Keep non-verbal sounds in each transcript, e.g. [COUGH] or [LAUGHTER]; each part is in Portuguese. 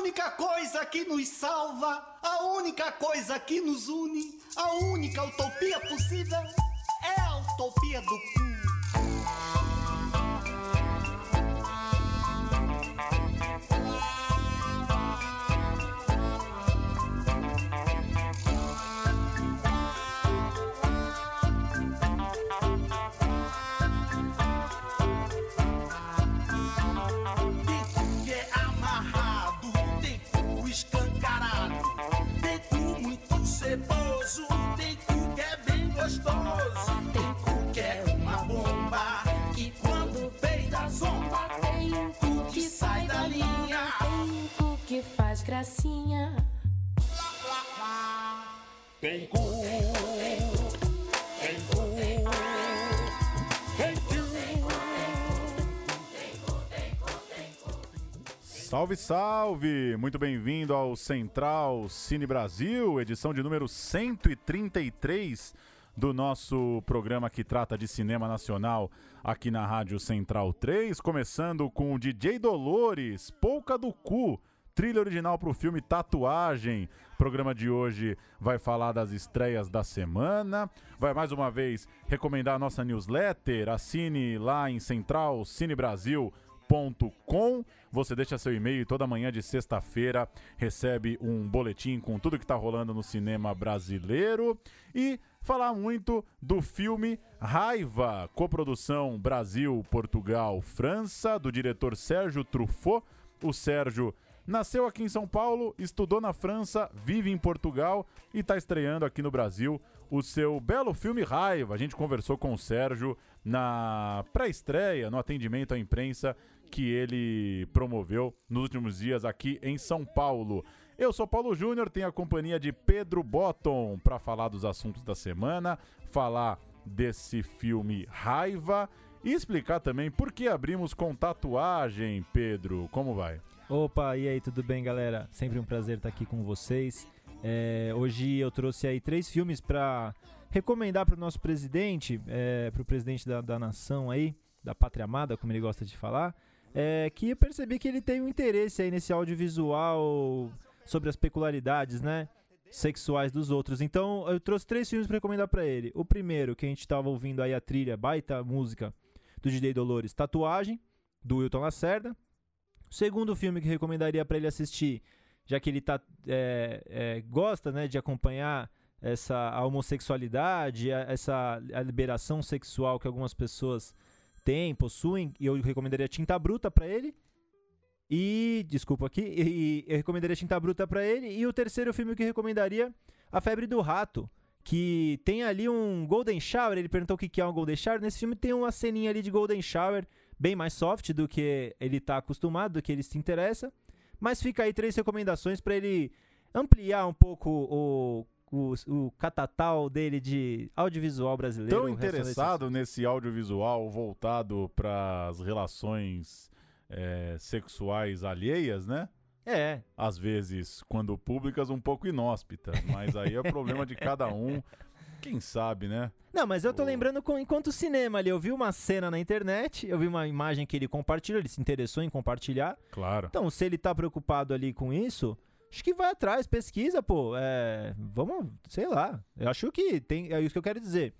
única coisa que nos salva, a única coisa que nos une, a única utopia possível é a utopia do cu. Gracinha. Tem cu, tem cu, tem cu. Salve, salve! Muito bem-vindo ao Central Cine Brasil, edição de número 133 do nosso programa que trata de cinema nacional aqui na Rádio Central 3, começando com o DJ Dolores, Pouca do Cu, trilha original para o filme Tatuagem. O programa de hoje vai falar das estreias da semana, vai mais uma vez recomendar a nossa newsletter, assine lá em Central Cine Brasil com. Você deixa seu e-mail e toda manhã de sexta-feira recebe um boletim com tudo que está rolando no cinema brasileiro e falar muito do filme Raiva, coprodução Brasil, Portugal, França, do diretor Sérgio Truffaut. O Sérgio nasceu aqui em São Paulo, estudou na França, vive em Portugal e está estreando aqui no Brasil o seu belo filme Raiva. A gente conversou com o Sérgio na pré-estreia, no atendimento à imprensa que ele promoveu nos últimos dias aqui em São Paulo. Eu sou Paulo Júnior, tenho a companhia de Pedro Botton para falar dos assuntos da semana, falar desse filme Raiva e explicar também por que abrimos com tatuagem, Pedro. Como vai? Opa, e aí, tudo bem, galera? Sempre um prazer estar aqui com vocês. É, hoje eu trouxe aí três filmes para recomendar para o nosso presidente, é, para o presidente da, da nação aí, da pátria amada, como ele gosta de falar, é, que eu percebi que ele tem um interesse aí nesse audiovisual sobre as peculiaridades, né? Sexuais dos outros. Então eu trouxe três filmes para recomendar para ele. O primeiro, que a gente estava ouvindo aí a trilha, baita música do DJ Dolores, Tatuagem, do Wilton Lacerda. O segundo filme que recomendaria para ele assistir, já que ele tá, é, é, gosta né, de acompanhar essa a homossexualidade, a- essa a liberação sexual que algumas pessoas têm, possuem, e eu recomendaria Tinta Bruta para ele. E, desculpa aqui, e, eu recomendaria Tinta Bruta para ele. E o terceiro filme que recomendaria, A Febre do Rato, que tem ali um Golden Shower. Ele perguntou o que é um Golden Shower. Nesse filme tem uma ceninha ali de Golden Shower, bem mais soft do que ele tá acostumado, do que ele se interessa. Mas fica aí três recomendações para ele ampliar um pouco o, o, o catatal dele de audiovisual brasileiro. Tão interessado nesse audiovisual voltado para as relações é, sexuais alheias, né? É, Às vezes, quando públicas, um pouco inóspitas, mas aí é problema de cada um. [LAUGHS] Quem sabe, né? Não, mas eu tô lembrando com, enquanto cinema ali, eu vi uma cena na internet, eu vi uma imagem que ele compartilhou, ele se interessou em compartilhar. Claro. Então, se ele tá preocupado ali com isso, acho que vai atrás, pesquisa, pô. É, vamos, sei lá. Eu acho que tem, é isso que eu quero dizer.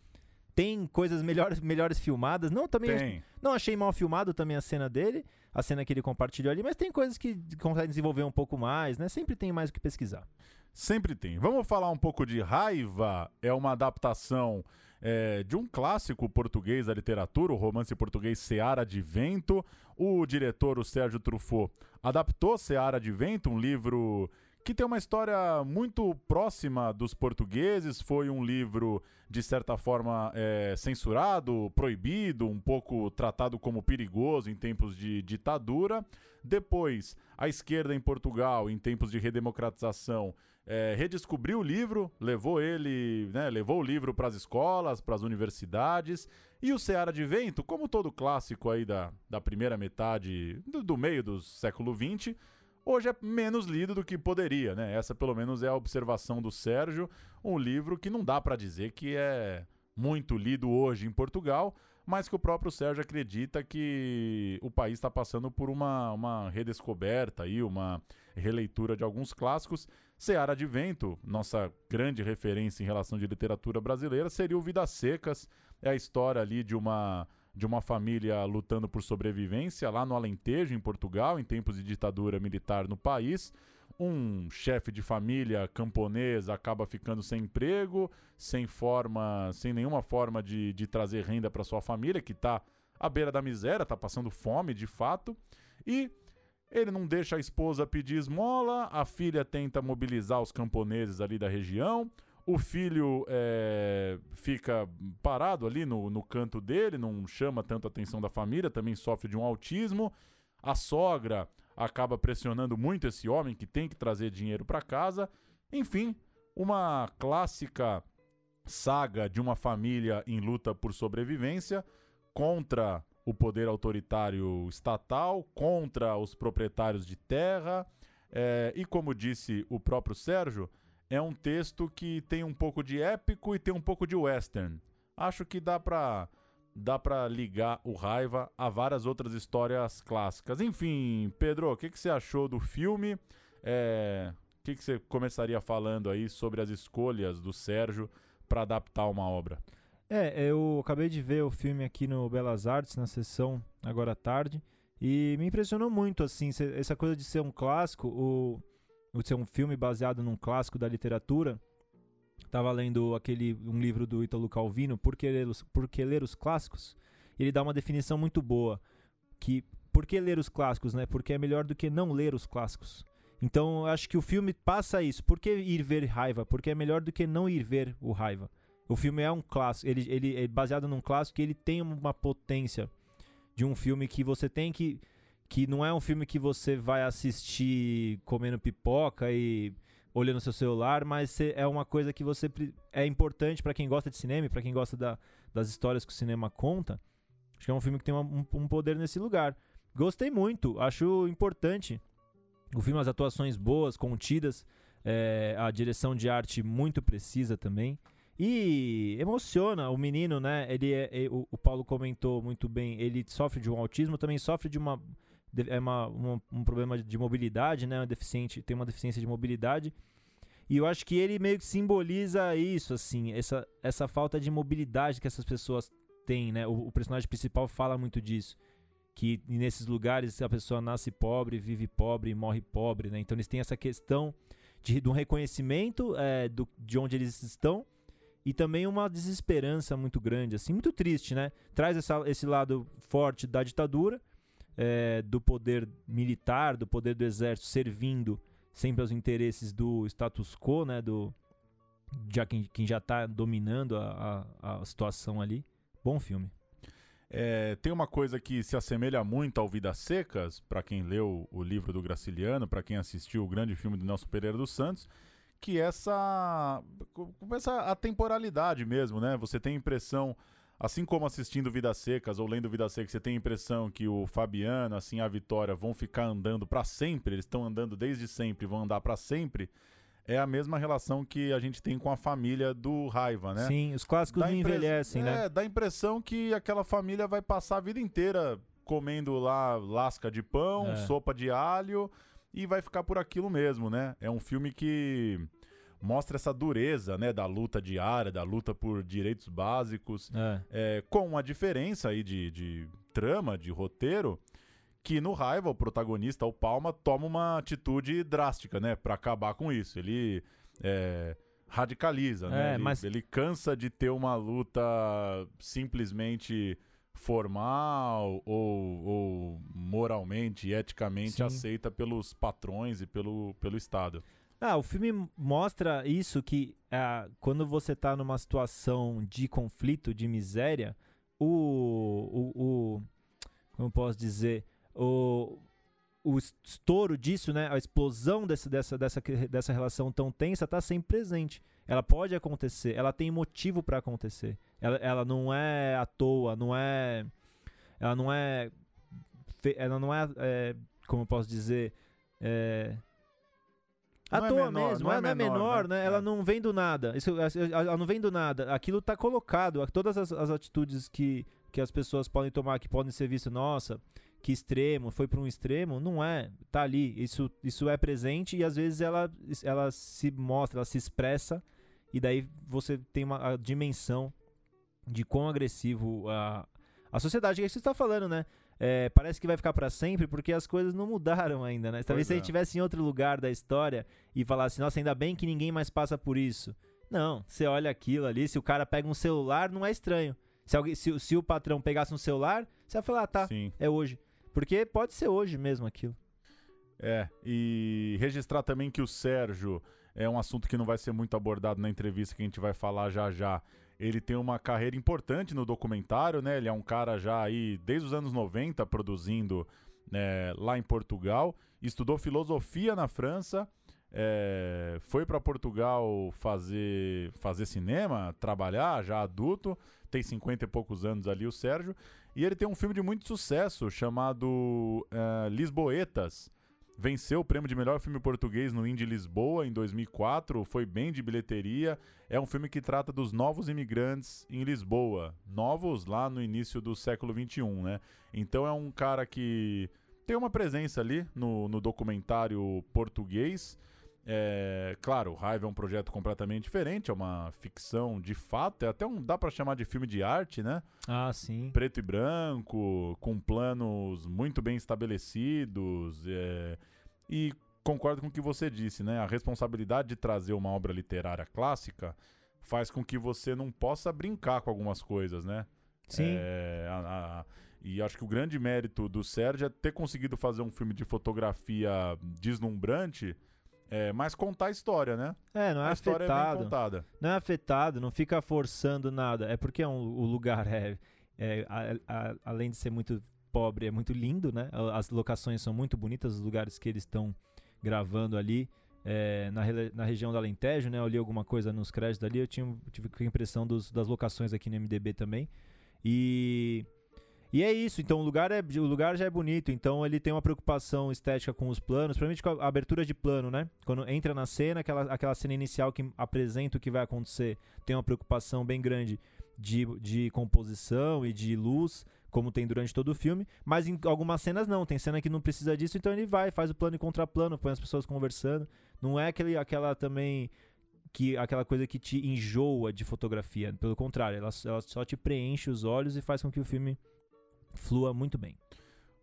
Tem coisas melhores, melhores filmadas. Não, também Tem. não achei mal filmado também a cena dele, a cena que ele compartilhou ali, mas tem coisas que consegue desenvolver um pouco mais, né? Sempre tem mais o que pesquisar. Sempre tem. Vamos falar um pouco de Raiva. É uma adaptação é, de um clássico português da literatura, o romance português Seara de Vento. O diretor, o Sérgio Truffaut, adaptou Seara de Vento, um livro que tem uma história muito próxima dos portugueses. Foi um livro, de certa forma, é, censurado, proibido, um pouco tratado como perigoso em tempos de ditadura. Depois, a esquerda em Portugal, em tempos de redemocratização, é, redescobriu o livro, levou ele, né, levou o livro para as escolas, para as universidades, e o Seara de Vento, como todo clássico aí da, da primeira metade, do, do meio do século XX, hoje é menos lido do que poderia, né? Essa pelo menos é a observação do Sérgio, um livro que não dá para dizer que é muito lido hoje em Portugal, mas que o próprio Sérgio acredita que o país está passando por uma, uma redescoberta aí, uma releitura de alguns clássicos. Seara de Vento, nossa grande referência em relação de literatura brasileira, seria o Vidas Secas, é a história ali de uma de uma família lutando por sobrevivência lá no Alentejo, em Portugal, em tempos de ditadura militar no país. Um chefe de família camponês acaba ficando sem emprego, sem forma, sem nenhuma forma de, de trazer renda para sua família, que está à beira da miséria, está passando fome de fato. E ele não deixa a esposa pedir esmola, a filha tenta mobilizar os camponeses ali da região. O filho é, fica parado ali no, no canto dele, não chama tanto a atenção da família, também sofre de um autismo. A sogra acaba pressionando muito esse homem que tem que trazer dinheiro para casa. Enfim, uma clássica saga de uma família em luta por sobrevivência contra o poder autoritário estatal, contra os proprietários de terra. É, e como disse o próprio Sérgio, é um texto que tem um pouco de épico e tem um pouco de western. Acho que dá para dá para ligar o Raiva a várias outras histórias clássicas. Enfim, Pedro, o que, que você achou do filme? É, o que, que você começaria falando aí sobre as escolhas do Sérgio para adaptar uma obra? É, eu acabei de ver o filme aqui no Belas Artes, na sessão agora à tarde, e me impressionou muito, assim, essa coisa de ser um clássico, o, ser um filme baseado num clássico da literatura. Tava lendo aquele um livro do Italo Calvino, Por que ler os, por que ler os clássicos? Ele dá uma definição muito boa, que por que ler os clássicos, né? Porque é melhor do que não ler os clássicos. Então, acho que o filme passa isso. Por que ir ver raiva? Porque é melhor do que não ir ver o raiva. O filme é um clássico, ele, ele é baseado num clássico e ele tem uma potência de um filme que você tem que que não é um filme que você vai assistir comendo pipoca e olhando seu celular, mas é uma coisa que você é importante para quem gosta de cinema, para quem gosta da, das histórias que o cinema conta. Acho que é um filme que tem uma, um, um, poder nesse lugar. Gostei muito, acho importante. O filme, as atuações boas, contidas, é, a direção de arte muito precisa também. E emociona o menino, né? Ele é, é, o, o Paulo comentou muito bem, ele sofre de um autismo, também sofre de uma é uma, uma, um problema de mobilidade, né? Deficiente, tem uma deficiência de mobilidade. E eu acho que ele meio que simboliza isso, assim, essa, essa falta de mobilidade que essas pessoas têm, né? O, o personagem principal fala muito disso. Que nesses lugares a pessoa nasce pobre, vive pobre morre pobre, né? Então eles têm essa questão de, de um reconhecimento é, do, de onde eles estão e também uma desesperança muito grande, assim, muito triste, né? Traz essa, esse lado forte da ditadura, é, do poder militar, do poder do exército servindo sempre aos interesses do status quo, né, do já quem, quem já está dominando a, a, a, situação ali. Bom filme. É, tem uma coisa que se assemelha muito ao Vidas Secas, para quem leu o livro do Graciliano, para quem assistiu o grande filme do Nelson Pereira dos Santos, que essa, essa a temporalidade mesmo, né? Você tem a impressão Assim como assistindo Vidas Secas ou lendo Vidas Secas, você tem a impressão que o Fabiano, assim, a Vitória vão ficar andando para sempre, eles estão andando desde sempre, vão andar para sempre. É a mesma relação que a gente tem com a família do Raiva, né? Sim, os clássicos não envelhecem, é, né? É, dá a impressão que aquela família vai passar a vida inteira comendo lá lasca de pão, é. sopa de alho e vai ficar por aquilo mesmo, né? É um filme que mostra essa dureza né, da luta diária, da luta por direitos básicos, é. É, com uma diferença aí de, de trama, de roteiro, que no Raiva, o protagonista, o Palma, toma uma atitude drástica, né, para acabar com isso. Ele é, radicaliza, né? É, ele, mas... ele cansa de ter uma luta simplesmente formal ou, ou moralmente, eticamente Sim. aceita pelos patrões e pelo, pelo Estado. Ah, o filme mostra isso que ah, quando você tá numa situação de conflito, de miséria, o, o, o como posso dizer, o, o estouro disso, né, a explosão desse, dessa, dessa, dessa relação tão tensa está sempre presente. Ela pode acontecer, ela tem motivo para acontecer. Ela, ela não é à toa, não é, ela não é, ela não é, é como eu posso dizer, é, à não é toa é menor, mesmo, não ela é, menor, menor né? né? Ela é. não vem do nada. Isso, ela não vem do nada. Aquilo está colocado, todas as, as, atitudes que que as pessoas podem tomar, que podem ser visto, nossa, que extremo, foi para um extremo, não é, tá ali, isso, isso é presente e às vezes ela, ela se mostra, ela se expressa e daí você tem uma a dimensão de quão agressivo a, a sociedade, que é isso que você está falando, né? É, parece que vai ficar para sempre porque as coisas não mudaram ainda, né? Talvez Pois se a é. gente estivesse em outro lugar da história e falasse, nossa, ainda bem que ninguém mais passa por isso. Não, você olha aquilo ali, se o cara pega um celular, não é estranho. Se, alguém, se, se o patrão pegasse um celular, você vai falar, ah, tá, Sim. é hoje. Porque pode ser hoje mesmo aquilo. É, e registrar também que o Sérgio é um assunto que não vai ser muito abordado na entrevista que a gente vai falar já já. Ele tem uma carreira importante no documentário, né? Ele é um cara já aí desde os anos 90 produzindo né, lá em Portugal, estudou filosofia na França, é, foi para Portugal fazer, fazer cinema, trabalhar já adulto, tem 50 e poucos anos ali o Sérgio, e ele tem um filme de muito sucesso chamado eh, Lisboetas. Venceu o prêmio de melhor filme português no Indie Lisboa em 2004, foi bem de bilheteria. É um filme que trata dos novos imigrantes em Lisboa, novos lá no início do século XXI, né? Então é um cara que tem uma presença ali no, no documentário português. É, claro, o Raiva é um projeto completamente diferente, é uma ficção de fato, é até um dá pra chamar de filme de arte, né? Ah, sim. preto e branco, com planos muito bem estabelecidos. é, E concordo com o que você disse, né? A responsabilidade de trazer uma obra literária clássica faz com que você não possa brincar com algumas coisas, né? Sim. É, a- a- e acho que o grande mérito do Sérgio é ter conseguido fazer um filme de fotografia deslumbrante, é, mas contar a história, né? É, não é a história é bem contada. não é afetado, não fica forçando nada. É porque é um- o lugar é, é, a- a- além de ser muito pobre, é muito lindo, né? As locações são muito bonitas, os lugares que eles estão gravando ali. é, na, na região do Alentejo, né? Eu li alguma coisa nos créditos ali, eu tinha, tive a impressão dos- das locações aqui no MDB também. E e é isso, então o lugar, é, o lugar já é bonito, então ele tem uma preocupação estética com os planos, principalmente com a abertura de plano, né? Quando entra na cena, aquela, aquela cena inicial que apresenta o que vai acontecer, tem uma preocupação bem grande de, de composição e de luz, como tem durante todo o filme, mas em algumas cenas não, tem cena que não precisa disso, então ele vai, faz o plano e contraplano, põe as pessoas conversando, não é aquele, aquela também que aquela coisa que te enjoa de fotografia, pelo contrário, ela, ela só te preenche os olhos e faz com que o filme flua muito bem.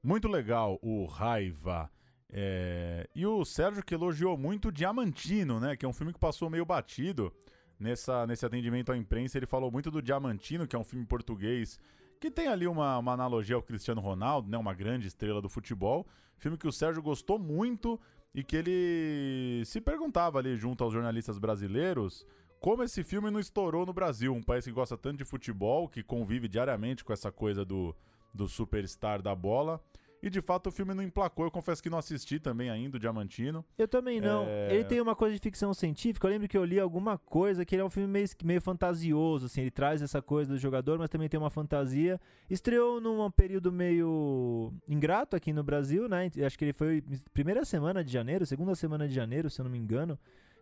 Muito legal o Raiva. É, E o Sérgio que elogiou muito o Diamantino, né? Que é um filme que passou meio batido nessa, nesse atendimento à imprensa. Ele falou muito do Diamantino, que é um filme português que tem ali uma, uma analogia ao Cristiano Ronaldo, né? Uma grande estrela do futebol. Filme que o Sérgio gostou muito e que ele se perguntava ali junto aos jornalistas brasileiros como esse filme não estourou no Brasil, um país que gosta tanto de futebol, que convive diariamente com essa coisa do, do superstar da bola. E de fato o filme não emplacou. Eu confesso que não assisti também ainda o Diamantino. Eu também não. É. Ele tem uma coisa de ficção científica. Eu lembro que eu li alguma coisa que ele é um filme meio, meio fantasioso, assim. Ele traz essa coisa do jogador, mas também tem uma fantasia. Estreou num período meio ingrato aqui no Brasil, né? Acho que ele foi primeira semana de janeiro, segunda semana de janeiro, se eu não me engano.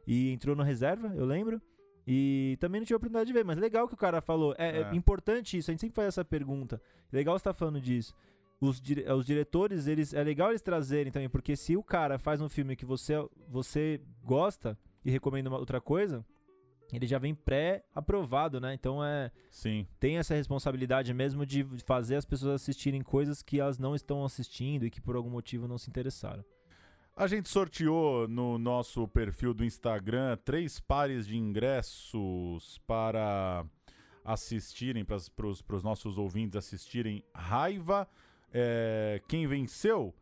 E entrou na reserva, eu lembro. E também não tive a oportunidade de ver, mas legal que o cara falou. É, é É. importante isso, a gente sempre faz essa pergunta. Legal você tá falando disso os, dire- os diretores, eles é legal eles trazerem também, porque se o cara faz um filme que você, você gosta e recomenda uma outra coisa, ele já vem pré-aprovado, né? Então é Sim. tem essa responsabilidade mesmo de fazer as pessoas assistirem coisas que elas não estão assistindo e que por algum motivo não se interessaram. A gente sorteou no nosso perfil do Instagram três pares de ingressos para assistirem, para os nossos ouvintes assistirem Raiva. É, quem venceu?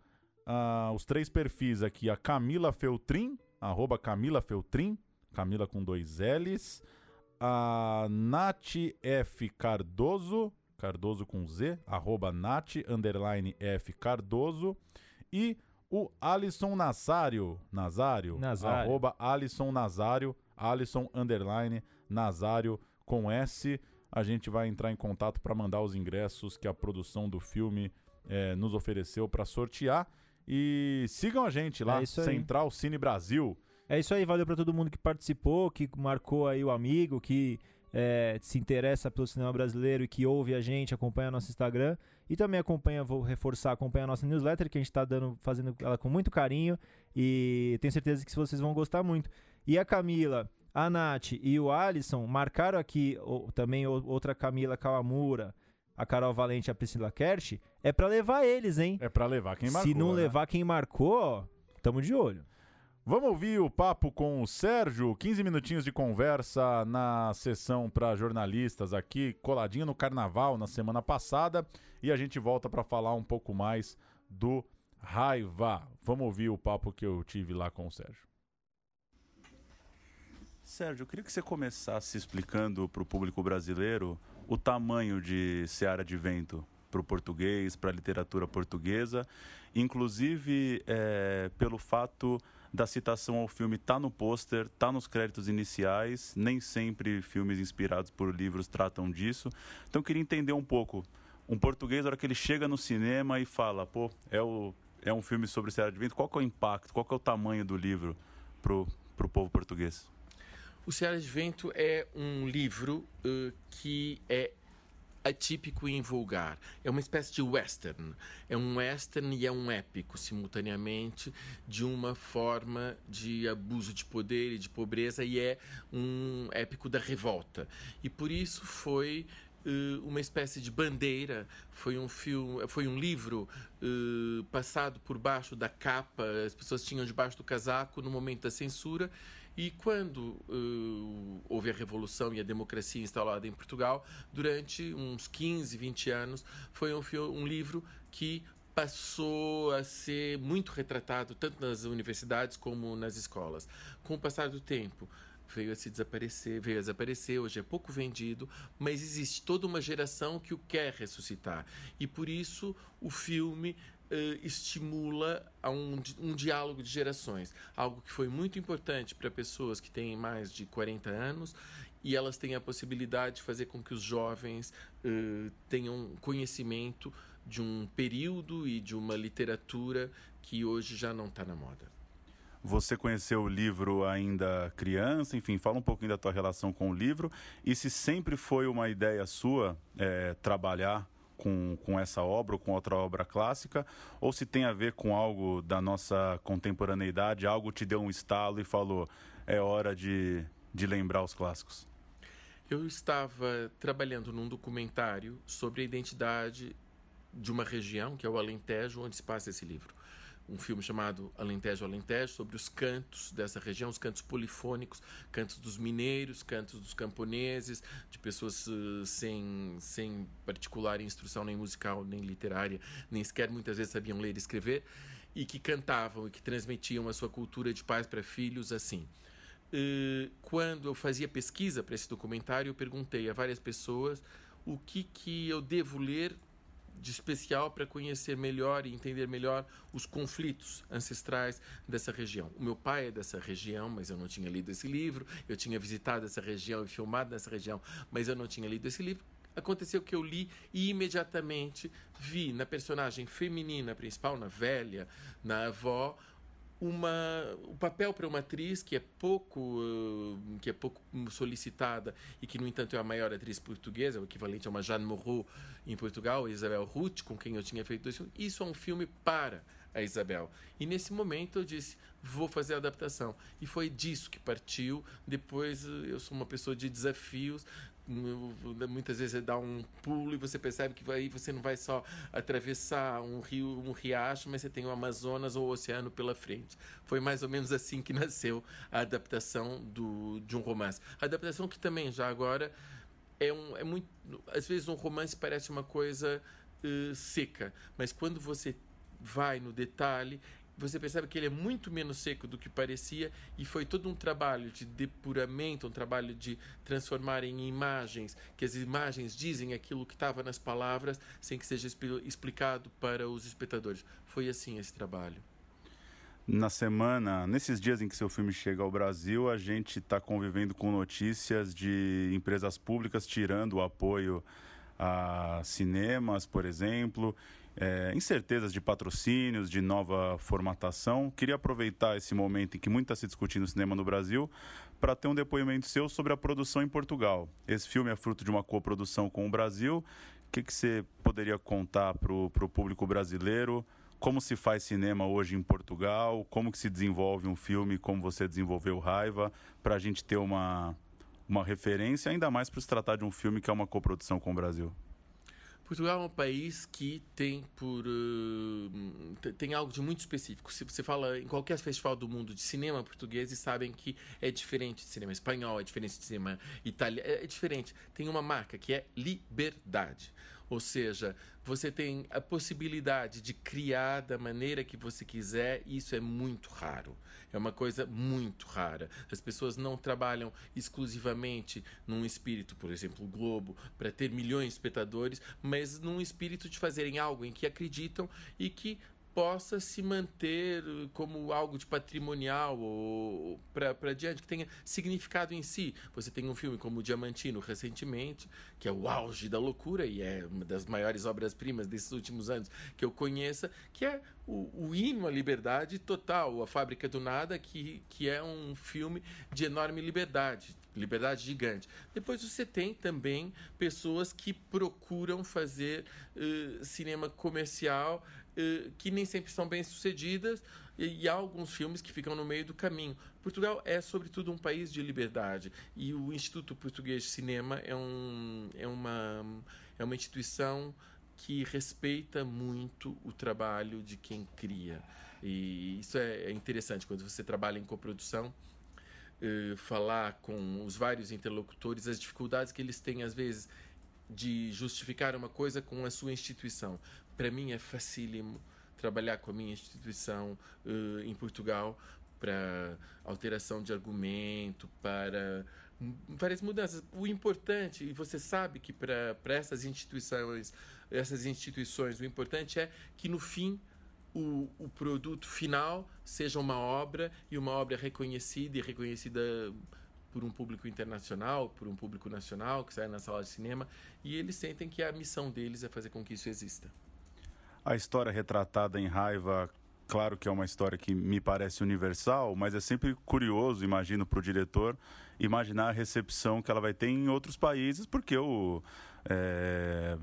Ah, os três perfis aqui, a Camila Feltrin, arroba Camila Feltrin, Camila com dois L's, a Nath F. Cardoso, Cardoso com Z, arroba Nath, underline F. Cardoso, e o Alisson Nazário, Nazário, Nazário. arroba Alisson Nazário, Alisson, underline Nazário com S. A gente vai entrar em contato para mandar os ingressos que a produção do filme eh, nos ofereceu para sortear. E sigam a gente lá, É. Central Cine Brasil. É isso aí, valeu pra todo mundo que participou, que marcou aí o amigo, que é, se interessa pelo cinema brasileiro e que ouve a gente, acompanha nosso Instagram e também acompanha, vou reforçar, acompanha a nossa newsletter que a gente está dando, fazendo ela com muito carinho e tenho certeza que vocês vão gostar muito. E a Camila, a Nath e o Alisson marcaram aqui o, também outra Camila Kawamura, a Carol Valente e a Priscila Kersh, é para levar eles, hein? É para levar quem marcou. Se não né? levar quem marcou, tamo de olho. Vamos ouvir o papo com o Sérgio, 15 minutinhos de conversa na sessão para jornalistas aqui, coladinho no carnaval na semana passada, e a gente volta para falar um pouco mais do Raiva. Vamos ouvir o papo que eu tive lá com o Sérgio. Sérgio, eu queria que você começasse explicando para o público brasileiro o tamanho de Seara de Vento para o português, para a literatura portuguesa, inclusive é, pelo fato da citação ao filme tá no pôster, tá nos créditos iniciais, nem sempre filmes inspirados por livros tratam disso. Então eu queria entender um pouco, um português, na hora que ele chega no cinema e fala, pô, é, o, é um filme sobre Seara de Vento, qual é o impacto, qual é o tamanho do livro pro, pro povo português? O Seara de Vento é um livro uh, que é atípico e invulgar. É uma espécie de western. É um western e é um épico simultaneamente, de uma forma de abuso de poder e de pobreza, e é um épico da revolta. E por isso foi uh, uma espécie de bandeira, foi um filme, foi um livro uh, passado por baixo da capa, as pessoas tinham debaixo do casaco no momento da censura e quando uh, houve a Revolução e a democracia instalada em Portugal, durante uns 15, 20 anos, foi um, um livro que passou a ser muito retratado tanto nas universidades como nas escolas. Com o passar do tempo, veio a se desaparecer, veio a desaparecer, hoje é pouco vendido, mas existe toda uma geração que o quer ressuscitar. E por isso o filme estimula a um, um diálogo de gerações, algo que foi muito importante para pessoas que têm mais de 40 anos e elas têm a possibilidade de fazer com que os jovens uh, tenham conhecimento de um período e de uma literatura que hoje já não está na moda. Você conheceu o livro ainda criança, enfim, fala um pouquinho da tua relação com o livro e se sempre foi uma ideia sua é, trabalhar com, com essa obra ou com outra obra clássica, ou se tem a ver com algo da nossa contemporaneidade, algo te deu um estalo e falou, é hora de, de lembrar os clássicos? Eu estava trabalhando num documentário sobre a identidade de uma região, que é o Alentejo, onde se passa esse livro um filme chamado Alentejo Alentejo, sobre os cantos dessa região, os cantos polifônicos, cantos dos mineiros, cantos dos camponeses, de pessoas uh, sem, sem particular instrução nem musical, nem literária, nem sequer muitas vezes sabiam ler e escrever, e que cantavam e que transmitiam a sua cultura de pais para filhos assim. Uh, quando eu fazia pesquisa para esse documentário, eu perguntei a várias pessoas o que, que eu devo ler de especial para conhecer melhor e entender melhor os conflitos ancestrais dessa região. O meu pai é dessa região, mas eu não tinha lido esse livro. Eu tinha visitado essa região e filmado nessa região, mas eu não tinha lido esse livro. Aconteceu que eu li e imediatamente vi na personagem feminina principal, na velha, na avó, uma, o papel para uma atriz que é pouco uh, que é pouco solicitada e que no entanto é a maior atriz portuguesa, o equivalente a uma Jeanne Moreau em Portugal, Isabel Ruth, com quem eu tinha feito dois filmes. Isso é um filme para a Isabel. E nesse momento eu disse, vou fazer a adaptação. E foi disso que partiu. Depois eu sou uma pessoa de desafios, muitas vezes dá um pulo e você percebe que aí você não vai só atravessar um rio, um riacho, mas você tem o Amazonas ou o oceano pela frente. Foi mais ou menos assim que nasceu a adaptação do, de um romance. A adaptação que também já agora é um é muito às vezes um romance parece uma coisa uh, seca, mas quando você vai no detalhe você percebe que ele é muito menos seco do que parecia e foi todo um trabalho de depuramento, um trabalho de transformar em imagens, que as imagens dizem aquilo que estava nas palavras sem que seja explicado para os espectadores. Foi assim esse trabalho. Na semana, nesses dias em que seu filme chega ao Brasil, a gente está convivendo com notícias de empresas públicas tirando o apoio a cinemas, por exemplo, é, incertezas de patrocínios, de nova formatação. Queria aproveitar esse momento em que muito está se discutindo cinema no Brasil para ter um depoimento seu sobre a produção em Portugal. Esse filme é fruto de uma coprodução com o Brasil. O que, que você poderia contar para o público brasileiro? Como se faz cinema hoje em Portugal? Como que se desenvolve um filme? Como você desenvolveu Raiva? Para a gente ter uma, uma referência, ainda mais para se tratar de um filme que é uma coprodução com o Brasil. Portugal é um país que tem por uh, tem algo de muito específico. Se você fala em qualquer festival do mundo de cinema português, e sabem que é diferente de cinema espanhol, é diferente de cinema italiano, é, é diferente. Tem uma marca que é liberdade. Ou seja, você tem a possibilidade de criar da maneira que você quiser, e isso é muito raro. É uma coisa muito rara. As pessoas não trabalham exclusivamente num espírito, por exemplo, o Globo, para ter milhões de espectadores, mas num espírito de fazerem algo em que acreditam e que possa se manter como algo de patrimonial ou para diante, que tenha significado em si. Você tem um filme como o Diamantino recentemente, que é o auge da loucura e é uma das maiores obras-primas desses últimos anos que eu conheça, que é o, o hino à liberdade total, A Fábrica do Nada, que, que é um filme de enorme liberdade, liberdade gigante. Depois você tem também pessoas que procuram fazer uh, cinema comercial que nem sempre são bem sucedidas e, há alguns filmes que ficam no meio do caminho. Portugal é, sobretudo, um país de liberdade e o Instituto Português de Cinema é, um, é, uma, é uma instituição que respeita muito o trabalho de quem cria. E isso é, é interessante quando você trabalha em coprodução. Uh, falar com os vários interlocutores, as dificuldades que eles têm, às vezes, de justificar uma coisa com a sua instituição. Para mim é facílimo trabalhar com a minha instituição uh, em Portugal para alteração de argumento, para várias mudanças. O importante, e você sabe que para essas instituições, essas instituições, o importante é que no fim o, o produto final seja uma obra e uma obra reconhecida e reconhecida por um público internacional, por um público nacional que sai na sala de cinema e eles sentem que a missão deles é fazer com que isso exista. A história retratada em Raiva, claro que é uma história que me parece universal, mas é sempre curioso, imagino, para o diretor imaginar a recepção que ela vai ter em outros países, porque o, é,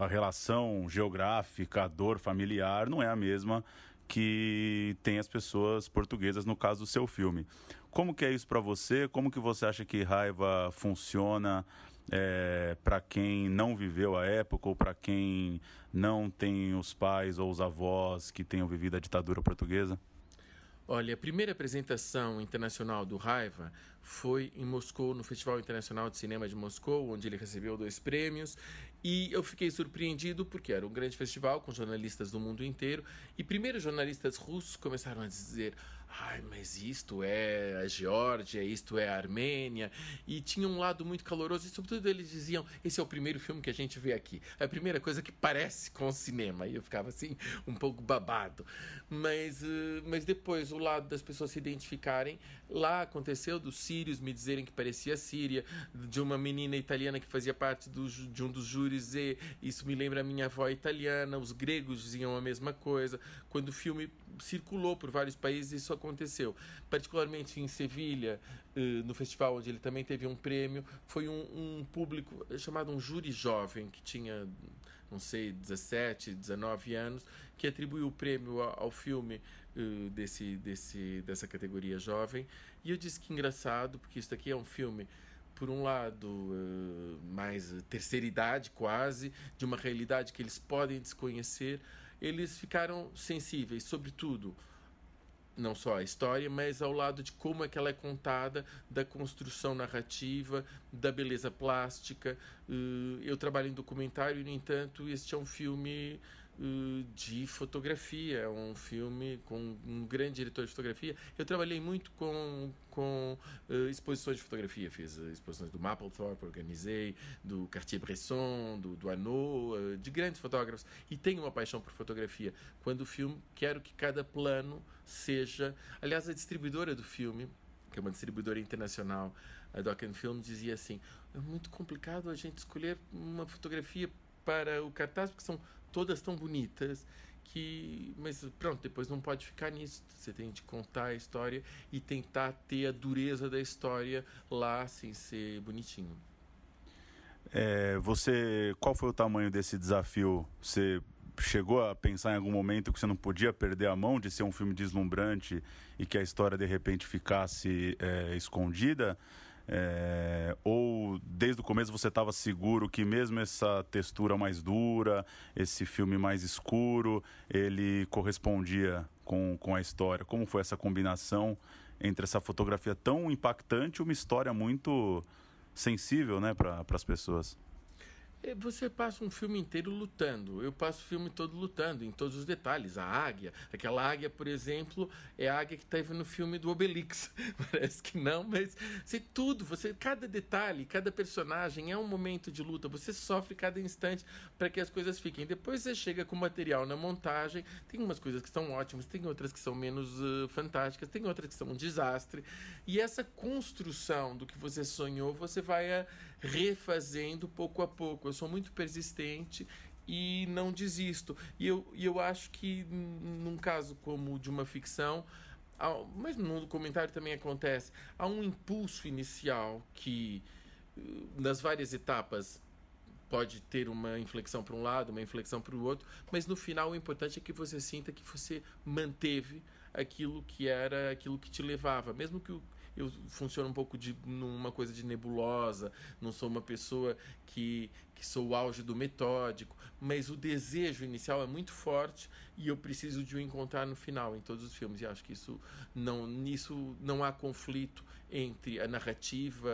a relação geográfica, a dor familiar não é a mesma que tem as pessoas portuguesas no caso do seu filme. Como que é isso para você? Como que você acha que raiva funciona é, para quem não viveu a época ou para quem não tem os pais ou os avós que tenham vivido a ditadura portuguesa? Olha, a primeira apresentação internacional do Raiva foi em Moscou, no Festival Internacional de Cinema de Moscou, onde ele recebeu dois prêmios. E eu fiquei surpreendido porque era um grande festival com jornalistas do mundo inteiro. E primeiro jornalistas russos começaram a dizer: ai, mas isto é a Geórgia, isto é a Armênia, e tinha um lado muito caloroso, e sobretudo eles diziam, esse é o primeiro filme que a gente vê aqui, a primeira coisa que parece com o cinema, e eu ficava assim, um pouco babado, mas, uh, mas depois o lado das pessoas se identificarem, lá aconteceu dos sírios me dizerem que parecia Síria, de uma menina italiana que fazia parte do, de um dos júris, e. Isso me lembra a minha avó italiana, os gregos diziam a mesma coisa, quando o filme circulou por vários países, isso aconteceu. Particularmente em Sevilha, eh, no festival onde ele também teve um prêmio, foi um, um público chamado um júri jovem, que tinha, não sei, 17, 19 anos, que atribuiu o prêmio ao, filme uh, desse, desse, dessa categoria jovem. E eu disse que engraçado, porque isso aqui é um filme por um lado, uh, mais terceira idade quase, de uma realidade que eles podem desconhecer, eles ficaram sensíveis, sobretudo, não só à história, mas ao lado de como é que ela é contada, da construção narrativa, da beleza plástica. Uh, eu trabalho em documentário, no entanto, este é um filme de fotografia, é um filme com um grande diretor de fotografia. Eu trabalhei muito com, com uh, exposições de fotografia, fiz uh, exposições do Mapplethorpe, organizei, do Cartier-Bresson, do, do Arnaud, de grandes fotógrafos, e tenho uma paixão por fotografia. Quando o filme, quero que cada plano seja... Aliás, a distribuidora do filme, que é uma distribuidora internacional, a Doc Film, dizia assim, é muito complicado a gente escolher uma fotografia para o cartaz, porque são todas tão bonitas que mas pronto depois não pode ficar nisso você tem de contar a história e tentar ter a dureza da história lá sem ser bonitinho É, você, qual foi o tamanho desse desafio? Você chegou a pensar em algum momento que você não podia perder a mão de ser um filme deslumbrante e que a história de repente ficasse é, escondida? É, ou desde o começo você estava seguro que mesmo essa textura mais dura, esse filme mais escuro, ele correspondia com, com a história? Como foi essa combinação entre essa fotografia tão impactante e uma história muito sensível né, para as pessoas? É, Você passa um filme inteiro lutando. Eu passo o filme todo lutando, em todos os detalhes. A águia, aquela águia, por exemplo, é a águia que teve no filme do Obelix. [LAUGHS] Parece que não, mas você tudo, você cada detalhe, cada personagem é um momento de luta. Você sofre cada instante para que as coisas fiquem. Depois você chega com o material na montagem. Tem umas coisas que são ótimas, tem outras que são menos uh, fantásticas, tem outras que são um desastre. E essa construção do que você sonhou, você vai uh, refazendo pouco a pouco. Eu sou muito persistente e não desisto. E eu, e eu acho que num caso como o de uma ficção, mas no documentário também acontece, há um impulso inicial que uh, nas várias etapas pode ter uma inflexão para um lado, uma inflexão para o outro, mas no final o importante é que você sinta que você manteve aquilo que era aquilo que te levava, mesmo que o eu funciono um pouco de numa coisa de nebulosa, não sou uma pessoa que, que sou o auge do metódico, mas o desejo inicial é muito forte e eu preciso de o encontrar no final em todos os filmes. E acho que isso não nisso não há conflito entre a narrativa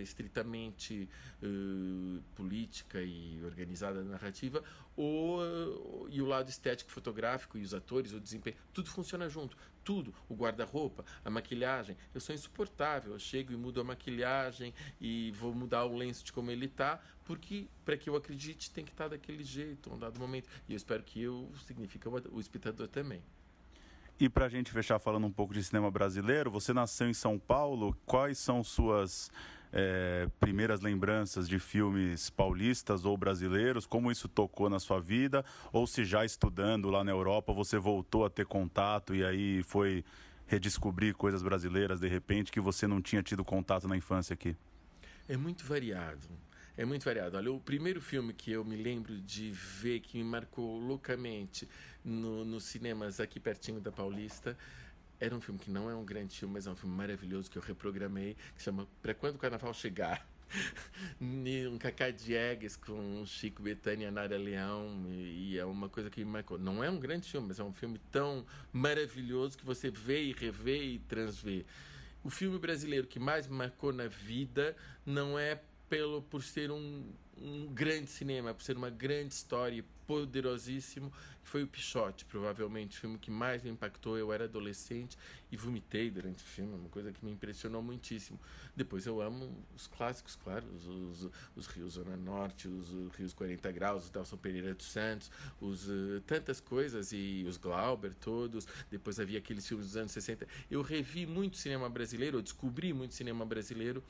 estritamente uh, política e organizada narrativa ou uh, e o lado estético fotográfico e os atores o desempenho tudo funciona junto tudo o guarda-roupa a maquilhagem eu sou insuportável eu chego e mudo a maquilhagem e vou mudar o lenço de como ele tá porque para que eu acredite tem que estar daquele jeito um dado momento e eu espero que eu significa o espectador também E para a gente fechar falando um pouco de cinema brasileiro, você nasceu em São Paulo. Quais são suas é, primeiras lembranças de filmes paulistas ou brasileiros? Como isso tocou na sua vida? Ou se já estudando lá na Europa você voltou a ter contato e aí foi redescobrir coisas brasileiras de repente que você não tinha tido contato na infância aqui? É muito variado. É muito variado. Olha, o primeiro filme que eu me lembro de ver, que me marcou loucamente no, nos cinemas aqui pertinho da Paulista, era um filme que não é um grande filme, mas é um filme maravilhoso que eu reprogramei, que chama Pra Quando o Carnaval Chegar. [LAUGHS] um Cacá Diegues com Chico Betânia e Nara Leão e, e é uma coisa que me marcou. Não é um grande filme, mas é um filme tão maravilhoso que você vê e revê e transvê. O filme brasileiro que mais me marcou na vida não é pelo por ser um, um grande cinema, por ser uma grande história poderosíssimo, foi o Pichote, provavelmente o filme que mais me impactou. Eu era adolescente e vomitei durante o filme, uma coisa que me impressionou muitíssimo. Depois eu amo os clássicos, claro, os, os, os Rios Zona Norte, os, os Rios 40 Graus, os Delson Pereira dos Santos, os, uh, tantas coisas, e os Glauber todos. Depois havia aqueles filmes dos anos 60. Eu revi muito cinema brasileiro, eu descobri muito cinema brasileiro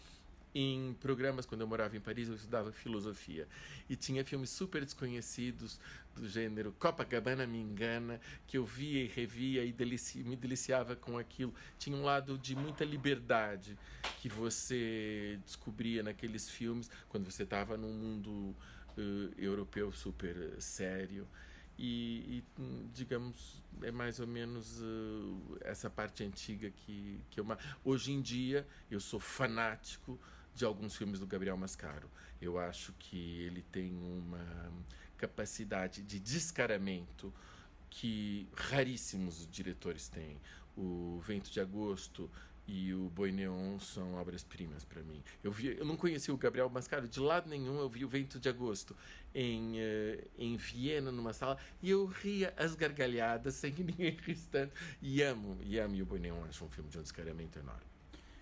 em programas quando eu morava em Paris eu estudava filosofia. E tinha filmes super desconhecidos do gênero Copacabana me engana que eu via e revia e delici me deliciava com aquilo. Tinha um lado de muita liberdade que você descobria naqueles filmes quando você estava num mundo uh, europeu super uh, sério. E, e, digamos é mais ou menos uh, essa parte antiga que, que eu hoje em dia eu sou fanático de alguns filmes do Gabriel Mascaro. Eu acho que ele tem uma capacidade de descaramento que raríssimos diretores têm. O Vento de Agosto e o Boi Neon são obras-primas para mim. Eu, vi, eu não conhecia o Gabriel Mascaro de lado nenhum, eu vi o Vento de Agosto em, uh, em Viena, numa sala, e eu ria as gargalhadas sem que [LAUGHS] ninguém risse. E amo, e amo, e o Boi Neon acho um filme de um descaramento enorme.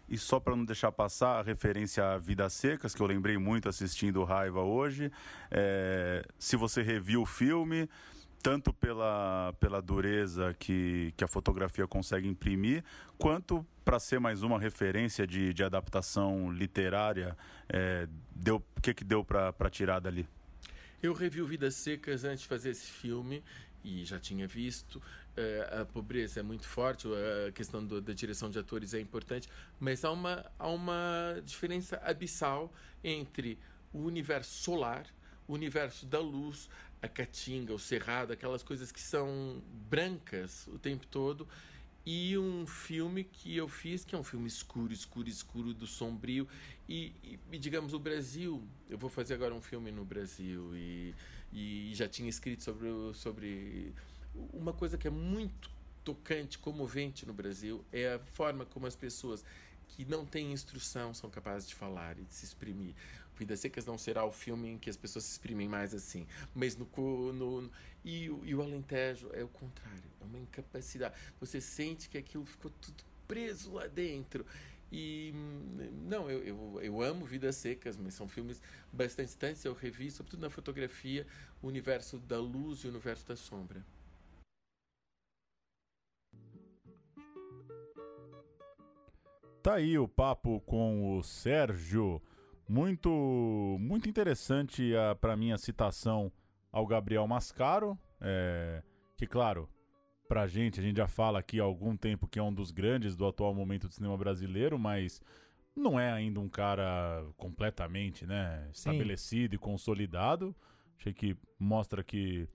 E só para não deixar passar a referência a Vidas Secas, que eu lembrei muito assistindo Raiva hoje, é, se você reviu o filme, tanto pela, pela dureza que, que a fotografia consegue imprimir, quanto para ser mais uma referência de, de adaptação literária, é, deu, o que, que deu para tirar dali? Eu revi o Vidas Secas antes de fazer esse filme e já tinha visto. Eh, a pobreza é muito forte, a questão do- da direção de atores é importante, mas há uma, há uma diferença abissal entre o universo solar, o universo da luz, a caatinga, o cerrado, aquelas coisas que são brancas o tempo todo, e um filme que eu fiz, que é um filme escuro, escuro, escuro, do sombrio. E, e- e, digamos, o Brasil, eu vou fazer agora um filme no Brasil e, e já tinha escrito sobre, sobre uma coisa que é muito tocante, comovente no Brasil, é a forma como as pessoas que não têm instrução são capazes de falar e de se exprimir. Vidas Secas não será o filme em que as pessoas se exprimem mais assim, mas no, co- no e, e o Alentejo é o contrário, é uma incapacidade. Você sente que aquilo ficou tudo preso lá dentro. E não, eu, eu, eu amo Vidas Secas, mas são filmes bastante distantes. Eu revi, sobretudo na fotografia, o universo da luz e o universo da sombra. Tá aí o papo com o Sérgio. Muito, muito interessante a, pra mim a citação ao Gabriel Mascaro. é, que, claro, pra gente, a gente já fala aqui há algum tempo que é um dos grandes do atual momento do cinema brasileiro, mas não é ainda um cara completamente né, Sim. estabelecido e consolidado. Achei que mostra que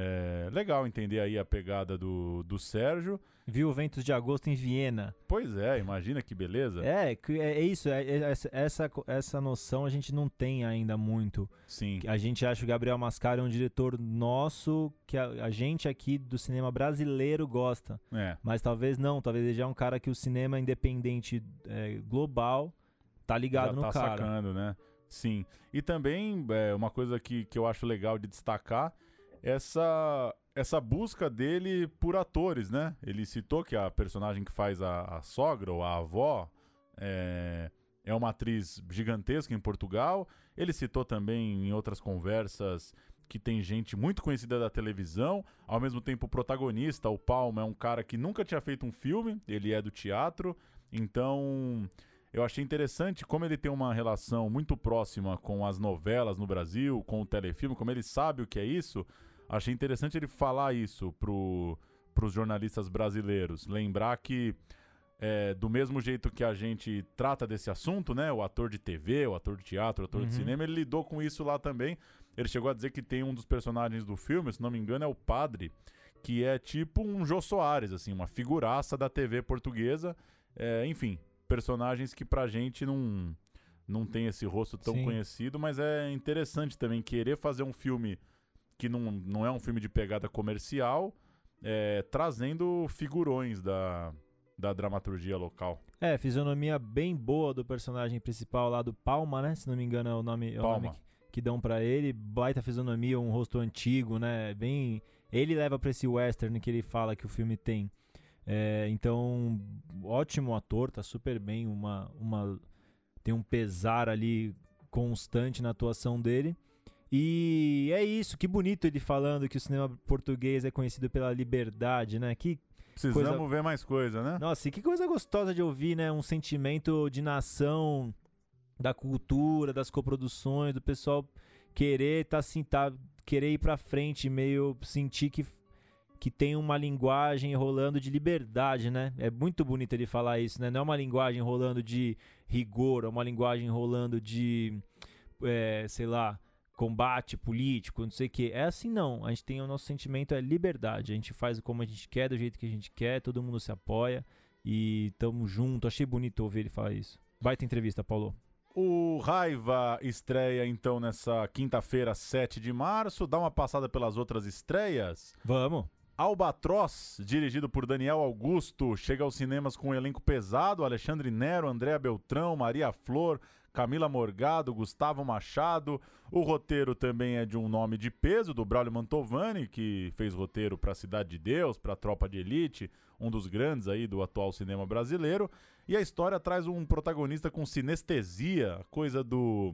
é legal entender aí a pegada do, do Sérgio. Viu Ventos de Agosto em Viena. Pois é, imagina que beleza. É, é, é isso, é, é- essa, essa, essa noção a gente não tem ainda muito. Sim. A gente acha que o Gabriel Mascaro é um diretor nosso, que a, a gente aqui do cinema brasileiro gosta. É. Mas talvez não, talvez ele já é um cara que o cinema independente é, global tá ligado já no tá cara. sacando, né? Sim. E também é, uma coisa que, que eu acho legal de destacar essa essa busca dele por atores, né? Ele citou que a personagem que faz a, a sogra ou a avó é, é uma atriz gigantesca em Portugal. Ele citou também em outras conversas que tem gente muito conhecida da televisão, ao mesmo tempo o protagonista, o Palma, é um cara que nunca tinha feito um filme, ele é do teatro, então eu achei interessante como ele tem uma relação muito próxima com as novelas no Brasil, com o telefilme, como ele sabe o que é isso. Achei interessante ele falar isso pro, pros jornalistas brasileiros. Lembrar que, é, do mesmo jeito que a gente trata desse assunto, né? O ator de TV, o ator de teatro, o ator de Uhum. cinema, ele lidou com isso lá também. Ele chegou a dizer que tem um dos personagens do filme, se não me engano, é o padre, que é tipo um Jô Soares, assim, uma figuraça da TV portuguesa. É, enfim, personagens que pra gente não, não tem esse rosto tão Sim. conhecido, mas é interessante também querer fazer um filme que não, não é um filme de pegada comercial, é, trazendo figurões da, da dramaturgia local. É, fisionomia bem boa do personagem principal lá do Palma, né? Se não me engano é o nome, é o nome que, que dão pra ele. Baita fisionomia, um rosto antigo, né? Bem, ele leva pra esse western que ele fala que o filme tem. É, então, ótimo ator, tá super bem, uma, uma tem um pesar ali constante na atuação dele. E é isso, que bonito ele falando que o cinema português é conhecido pela liberdade, né? Que Precisamos Coisa- ver mais coisa, né? nossa, e que coisa gostosa de ouvir, né? Um sentimento de nação, da cultura, das coproduções, do pessoal querer tá assim, tá, querer ir pra frente, meio sentir que que tem uma linguagem rolando de liberdade, né? É muito bonito ele falar isso, né? Não é uma linguagem rolando de rigor, é uma linguagem rolando de, é, sei lá, combate político, não sei o que. É assim não. A gente tem o nosso sentimento é liberdade. A gente faz como a gente quer, do jeito que a gente quer, todo mundo se apoia e tamo junto. Achei bonito ouvir ele falar isso. Baita entrevista, Paulo. O Raiva estreia então nessa quinta-feira, 7 de março. Dá uma passada pelas outras estreias. Vamos. Albatroz, dirigido por Daniel Augusto, chega aos cinemas com um elenco pesado: Alexandre Nero, Andréa Beltrão, Maria Flor, Camila Morgado, Gustavo Machado. O roteiro também é de um nome de peso, do Braulio Mantovani, que fez roteiro para Cidade de Deus, para Tropa de Elite, um dos grandes aí do atual cinema brasileiro. E a história traz um protagonista com sinestesia, coisa do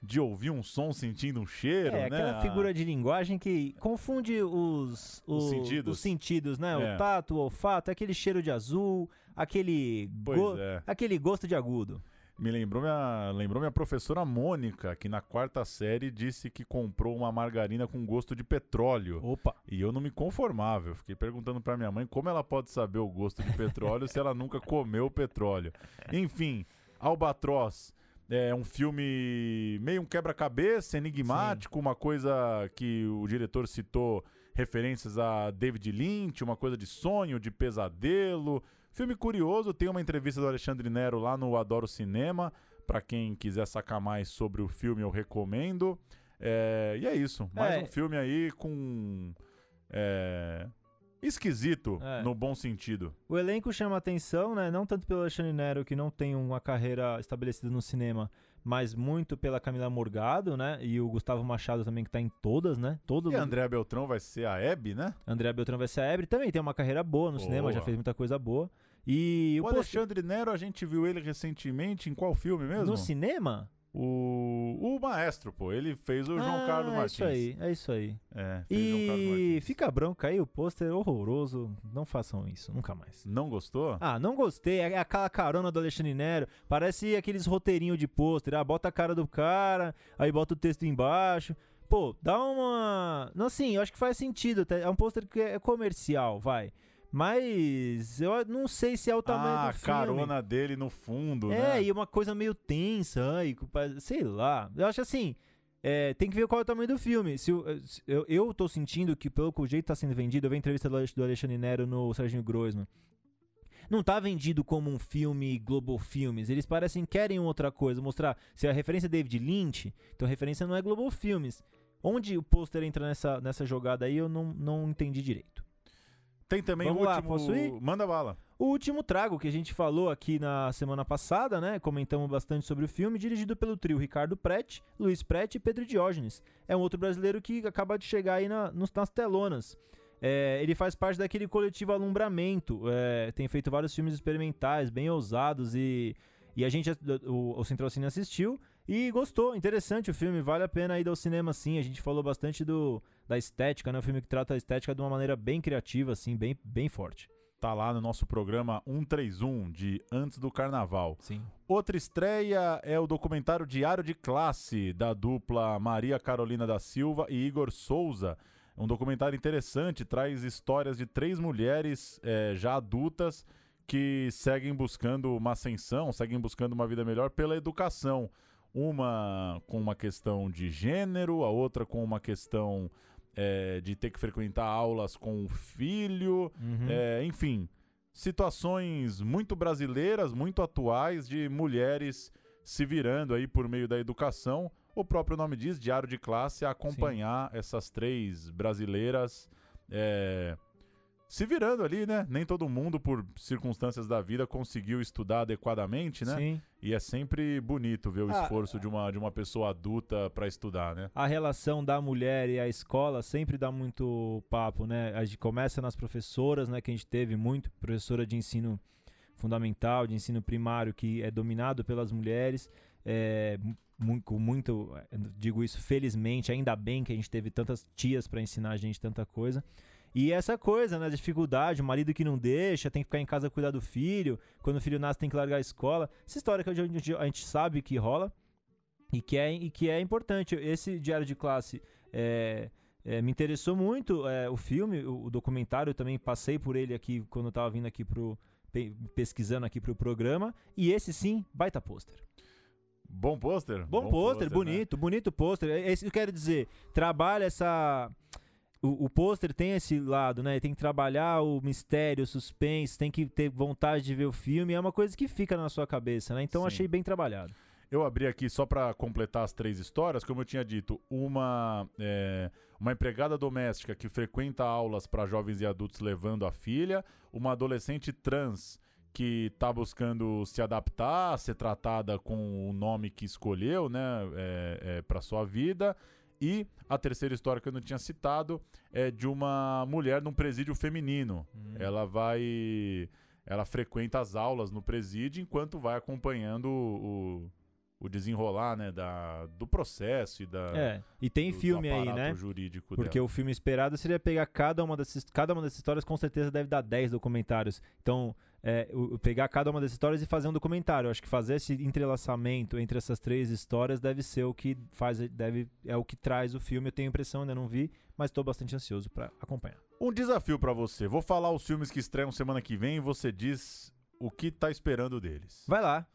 de ouvir um som sentindo um cheiro, É, né? aquela figura de linguagem que confunde os, Os o- sentidos. os sentidos, né? É. O tato, o olfato, aquele cheiro de azul, aquele, go- é. aquele gosto de agudo. Me lembrou minha, lembrou minha professora Mônica, que na quarta série disse que comprou uma margarina com gosto de petróleo. Opa. E eu não me conformava. Eu fiquei perguntando pra minha mãe como ela pode saber o gosto de petróleo se ela nunca comeu petróleo. Enfim, Albatroz é um filme meio um quebra-cabeça, enigmático, uma coisa que o diretor citou referências a David Lynch, uma coisa de sonho, de pesadelo. Filme curioso, tem uma entrevista do Alexandre Nero lá no Adoro Cinema. Pra quem quiser sacar mais sobre o filme, eu recomendo. É, e é isso. Mais É. um filme aí com. é, esquisito, É. no bom sentido. O elenco chama atenção, né? Não tanto pelo Alexandre Nero, que não tem uma carreira estabelecida no cinema, mas muito pela Camila Morgado, né? E o Gustavo Machado também, que tá em todas, né? Todas. E a Andréa Beltrão vai ser a Hebe, né? André Beltrão vai ser a Ebre, também tem uma carreira boa no cinema, já Boa. fez muita coisa boa. E O o Alexandre Nero, a gente viu ele recentemente em qual filme mesmo? no cinema? O, o Maestro, pô. Ele fez o João Ah, Carlos é Martins. isso aí, é isso aí. É, fez o João Carlos E fica branco aí, o pôster é horroroso. Não façam isso, nunca mais. Não gostou? Ah, não gostei. É aquela carona do Alexandre Nero. Parece aqueles roteirinhos de pôster. Ah, bota a cara do cara, aí bota o texto embaixo. Pô, dá uma. Não, assim, eu acho que faz sentido. até. É um pôster que é comercial, vai. Mas eu não sei se é o tamanho ah, do filme. carona dele no fundo, É, né? e uma coisa meio tensa, ai, sei lá. Eu acho assim, é, tem que ver qual é o tamanho do filme. Se, o- se- eu, eu tô sentindo que, pelo que o jeito tá sendo vendido, eu vi a entrevista do Alexandre Nero no Serginho Groisman. Não tá vendido como um filme Global Filmes. Eles parecem querem outra coisa, mostrar. Se a referência é David Lynch, então a referência não é Global Filmes. Onde o pôster entra nessa, nessa jogada aí, eu não, não entendi direito. Tem também Vamos o lá, último... posso ir? Manda bala. O último trago que a gente falou aqui na semana passada, né? Comentamos bastante sobre o filme, dirigido pelo trio Ricardo Prete, Luiz Prete e Pedro Diógenes. É um outro brasileiro que acaba de chegar aí na- nos- nas telonas. É, ele faz parte daquele coletivo Alumbramento, é, tem feito vários filmes experimentais, bem ousados e, e a gente, o, o Central Cine assistiu e gostou, interessante o filme, vale a pena ir ao cinema sim, a gente falou bastante do, da estética, né? Um filme que trata a estética de uma maneira bem criativa, assim, bem, bem forte. Tá lá no nosso programa 131 de Antes do Carnaval. Sim. Outra estreia é o documentário Diário de Classe, da dupla Maria Carolina da Silva e Igor Souza. É um documentário interessante, traz histórias de três mulheres eh, já adultas que seguem buscando uma ascensão, seguem buscando uma vida melhor pela educação. Uma com uma questão de gênero, a outra com uma questão eh, de ter que frequentar aulas com o filho, Uhum. é, enfim, situações muito brasileiras, muito atuais de mulheres se virando aí por meio da educação. O próprio nome diz, diário de classe, a acompanhar essas três brasileiras é, se virando ali, né? Nem todo mundo, por circunstâncias da vida, conseguiu estudar adequadamente, né? Sim. E é sempre bonito ver o Ah, esforço de uma, de uma pessoa adulta para estudar, né? A relação da mulher e a escola sempre dá muito papo, né? A gente começa nas professoras, né? Que a gente teve muito, professora de ensino fundamental, de ensino primário, que é dominado pelas mulheres. É, muito, eh, digo isso felizmente, ainda bem que a gente teve tantas tias para ensinar a gente tanta coisa. E essa coisa, né, dificuldade, o marido que não deixa, tem que ficar em casa cuidar do filho, quando o filho nasce tem que largar a escola. Essa história que a gente, a gente sabe que rola e que é, e que é importante. Esse diário de classe é, é, me interessou muito é, o filme, o, o documentário, eu também passei por ele aqui quando eu tava vindo aqui pro pe- pesquisando aqui pro programa, e esse sim, baita pôster. Bom pôster? Bom, pôster, né? bonito, bonito pôster. É isso que eu quero dizer. Trabalha essa. O, o pôster tem esse lado, né? Tem que trabalhar o mistério, o suspense, tem que ter vontade de ver o filme. É uma coisa que fica na sua cabeça, né? Então Sim. achei bem trabalhado. Eu abri aqui só para completar as três histórias, como eu tinha dito, uma é, uma empregada doméstica que frequenta aulas para jovens e adultos levando a filha, uma adolescente trans que está buscando se adaptar, ser tratada com o nome que escolheu, né, é, para sua vida. E a terceira história que eu não tinha citado é de uma mulher num presídio feminino. Ela vai. Ela frequenta as aulas no presídio enquanto vai acompanhando o, o desenrolar né, da, do processo e da. É, e tem do- do filme aí, aparato né? jurídico Porque dela. o filme esperado seria pegar cada uma dessas, cada uma dessas histórias, com certeza deve dar 10 documentários. Então, é, o- pegar cada uma dessas histórias e fazer um documentário. Eu acho que fazer esse entrelaçamento entre essas três histórias deve ser o que faz, deve, é o que traz o filme. Eu tenho a impressão, ainda não vi, mas estou bastante ansioso para acompanhar. Um desafio pra você. Vou falar os filmes que estreiam semana que vem e você diz o que tá esperando deles. Vai lá.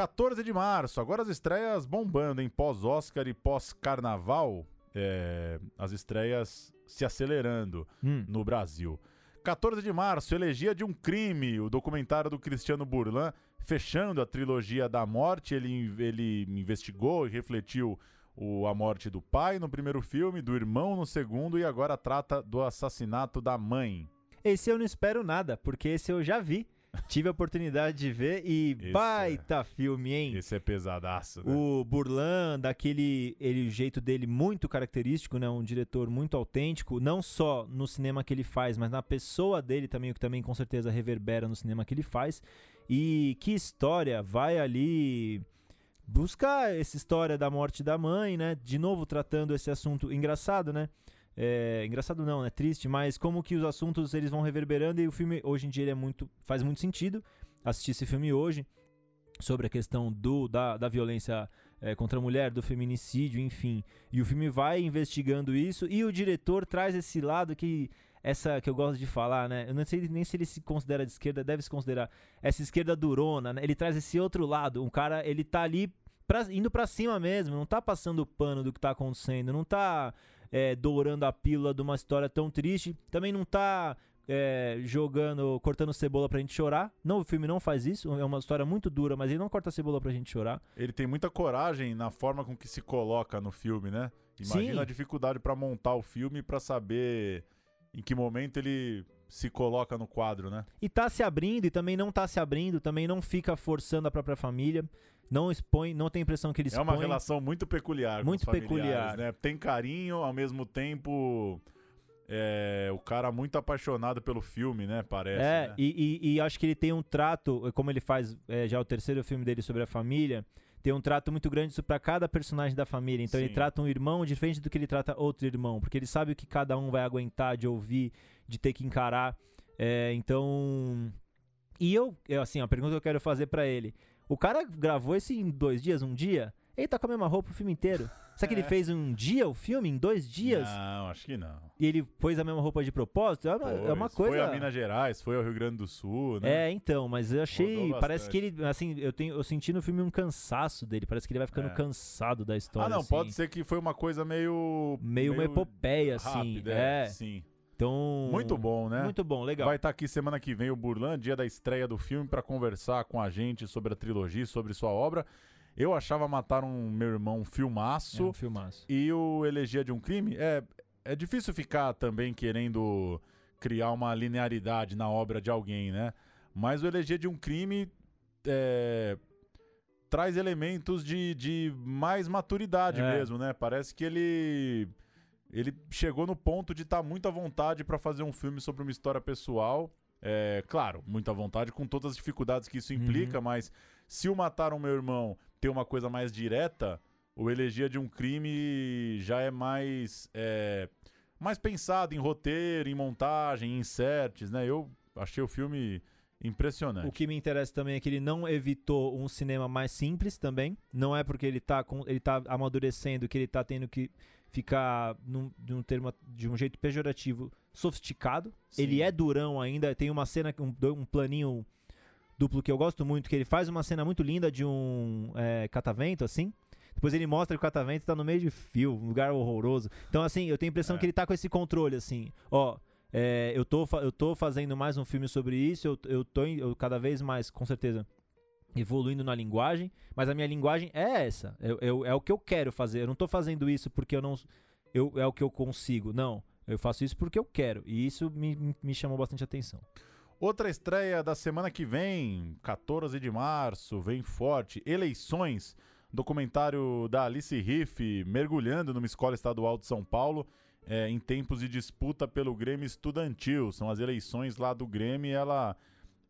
14 de março, agora as estreias bombando, em pós-Oscar e pós-Carnaval, é, as estreias se acelerando Hum. no Brasil. 14 de março, Elegia de um Crime, o documentário do Cristiano Burlan, fechando a trilogia da morte. Ele, ele investigou e refletiu o, a morte do pai no primeiro filme, do irmão no segundo e agora trata do assassinato da mãe. Esse eu não espero nada, porque esse eu já vi. Tive a oportunidade de ver e Esse baita filme, hein? Esse é pesadaço, né? O Burlan, daquele ele, o jeito dele muito característico, né? Um diretor muito autêntico, não só no cinema que ele faz, mas na pessoa dele também, o que também com certeza reverbera no cinema que ele faz. E que história vai ali buscar essa história da morte da mãe, né? De novo tratando esse assunto engraçado, né? É, engraçado não, né? Triste, mas como que os assuntos eles vão reverberando e o filme hoje em dia é muito faz muito sentido assistir esse filme hoje sobre a questão do da, da violência é, contra a mulher, do feminicídio, enfim. E o filme vai investigando isso e o diretor traz esse lado que essa que eu gosto de falar, né? Eu não sei nem se ele se considera de esquerda, deve se considerar essa esquerda durona, né? Ele traz esse outro lado, um cara, ele tá ali pra- indo pra cima mesmo, não tá passando o pano do que tá acontecendo, não tá é, dourando a pílula de uma história tão triste, também não tá é, jogando, cortando cebola pra gente chorar. Não, o filme não faz isso, é uma história muito dura, mas ele não corta cebola pra gente chorar. Ele tem muita coragem na forma com que se coloca no filme, né? Imagina Sim. a dificuldade pra montar o filme pra saber em que momento ele se coloca no quadro, né? E tá se abrindo e também não tá se abrindo, também não fica forçando a própria família, não expõe, não tem a impressão que ele É uma relação muito peculiar Muito peculiar. né? Tem carinho, ao mesmo tempo é, o cara muito apaixonado pelo filme, né? Parece, É, né? e, e- e acho que ele tem um trato, como ele faz é, já o terceiro filme dele sobre a família, tem um trato muito grande pra cada personagem da família. Então ele Sim. trata um irmão diferente do que ele trata outro irmão, porque ele sabe o que cada um vai aguentar de ouvir, de ter que encarar. É, então. E eu, eu, assim, a pergunta que eu quero fazer pra ele: o cara gravou esse em dois dias, um dia? Ele tá com a mesma roupa o filme inteiro. Será que ele [LAUGHS] É. fez um dia o filme, em dois dias? Não, acho que não. E ele pôs a mesma roupa de propósito? É uma, é uma Pois, coisa. Foi a Minas Gerais, foi ao Rio Grande do Sul, né? É, então, mas eu achei. Parece que ele. Assim, eu, tenho, eu senti no filme um cansaço dele. Parece que ele vai ficando É. cansado da história. ah, não, assim. pode ser que foi uma coisa meio. Meio uma epopeia, assim. rápida, é. Sim. Então. Muito bom, né? Muito bom, legal. Vai estar aqui semana que vem o Burlan, dia da estreia do filme, pra conversar com a gente sobre a trilogia, sobre sua obra. Eu achava Matar um Meu Irmão um É filmaço. um filmaço. E o Elegia de um Crime, é, é difícil ficar também querendo criar uma linearidade na obra de alguém, né? Mas o Elegia de um Crime é, traz elementos de, de mais maturidade É. mesmo, né? Parece que ele ele chegou no ponto de estar muito à vontade para fazer um filme sobre uma história pessoal. É, claro, muita vontade com todas as dificuldades que isso Uhum. implica, mas se o Mataram Meu Irmão tem uma coisa mais direta, o Elegia de um Crime já é mais é, mais pensado em roteiro, em montagem, em inserts, né? Eu achei o filme impressionante. O que me interessa também é que ele não evitou um cinema mais simples também. Não é porque ele tá, com, ele tá amadurecendo que ele tá tendo que ficar num, de, um termo, de um jeito pejorativo sofisticado. Sim. Ele é durão ainda. Tem uma cena, um, um planinho duplo que eu gosto muito, que ele faz uma cena muito linda de um é, catavento, assim. Depois ele mostra que o catavento tá no meio de fio, um lugar horroroso. Então, assim, eu tenho a impressão É. que ele tá com esse controle, assim. Ó, é, eu, tô, eu tô fazendo mais um filme sobre isso, eu, eu tô eu cada vez mais, com certeza, evoluindo na linguagem, mas a minha linguagem é essa. Eu, eu- é o que eu quero fazer. Eu não tô fazendo isso porque eu não. Eu, é o que eu consigo. Não. Eu faço isso porque eu quero. E isso me, me chamou bastante atenção. Outra estreia da semana que vem, 14 de março, vem forte. Eleições, documentário da Alice Riff, mergulhando numa escola estadual de São Paulo, é, em tempos de disputa pelo Grêmio Estudantil. São as eleições lá do Grêmio e ela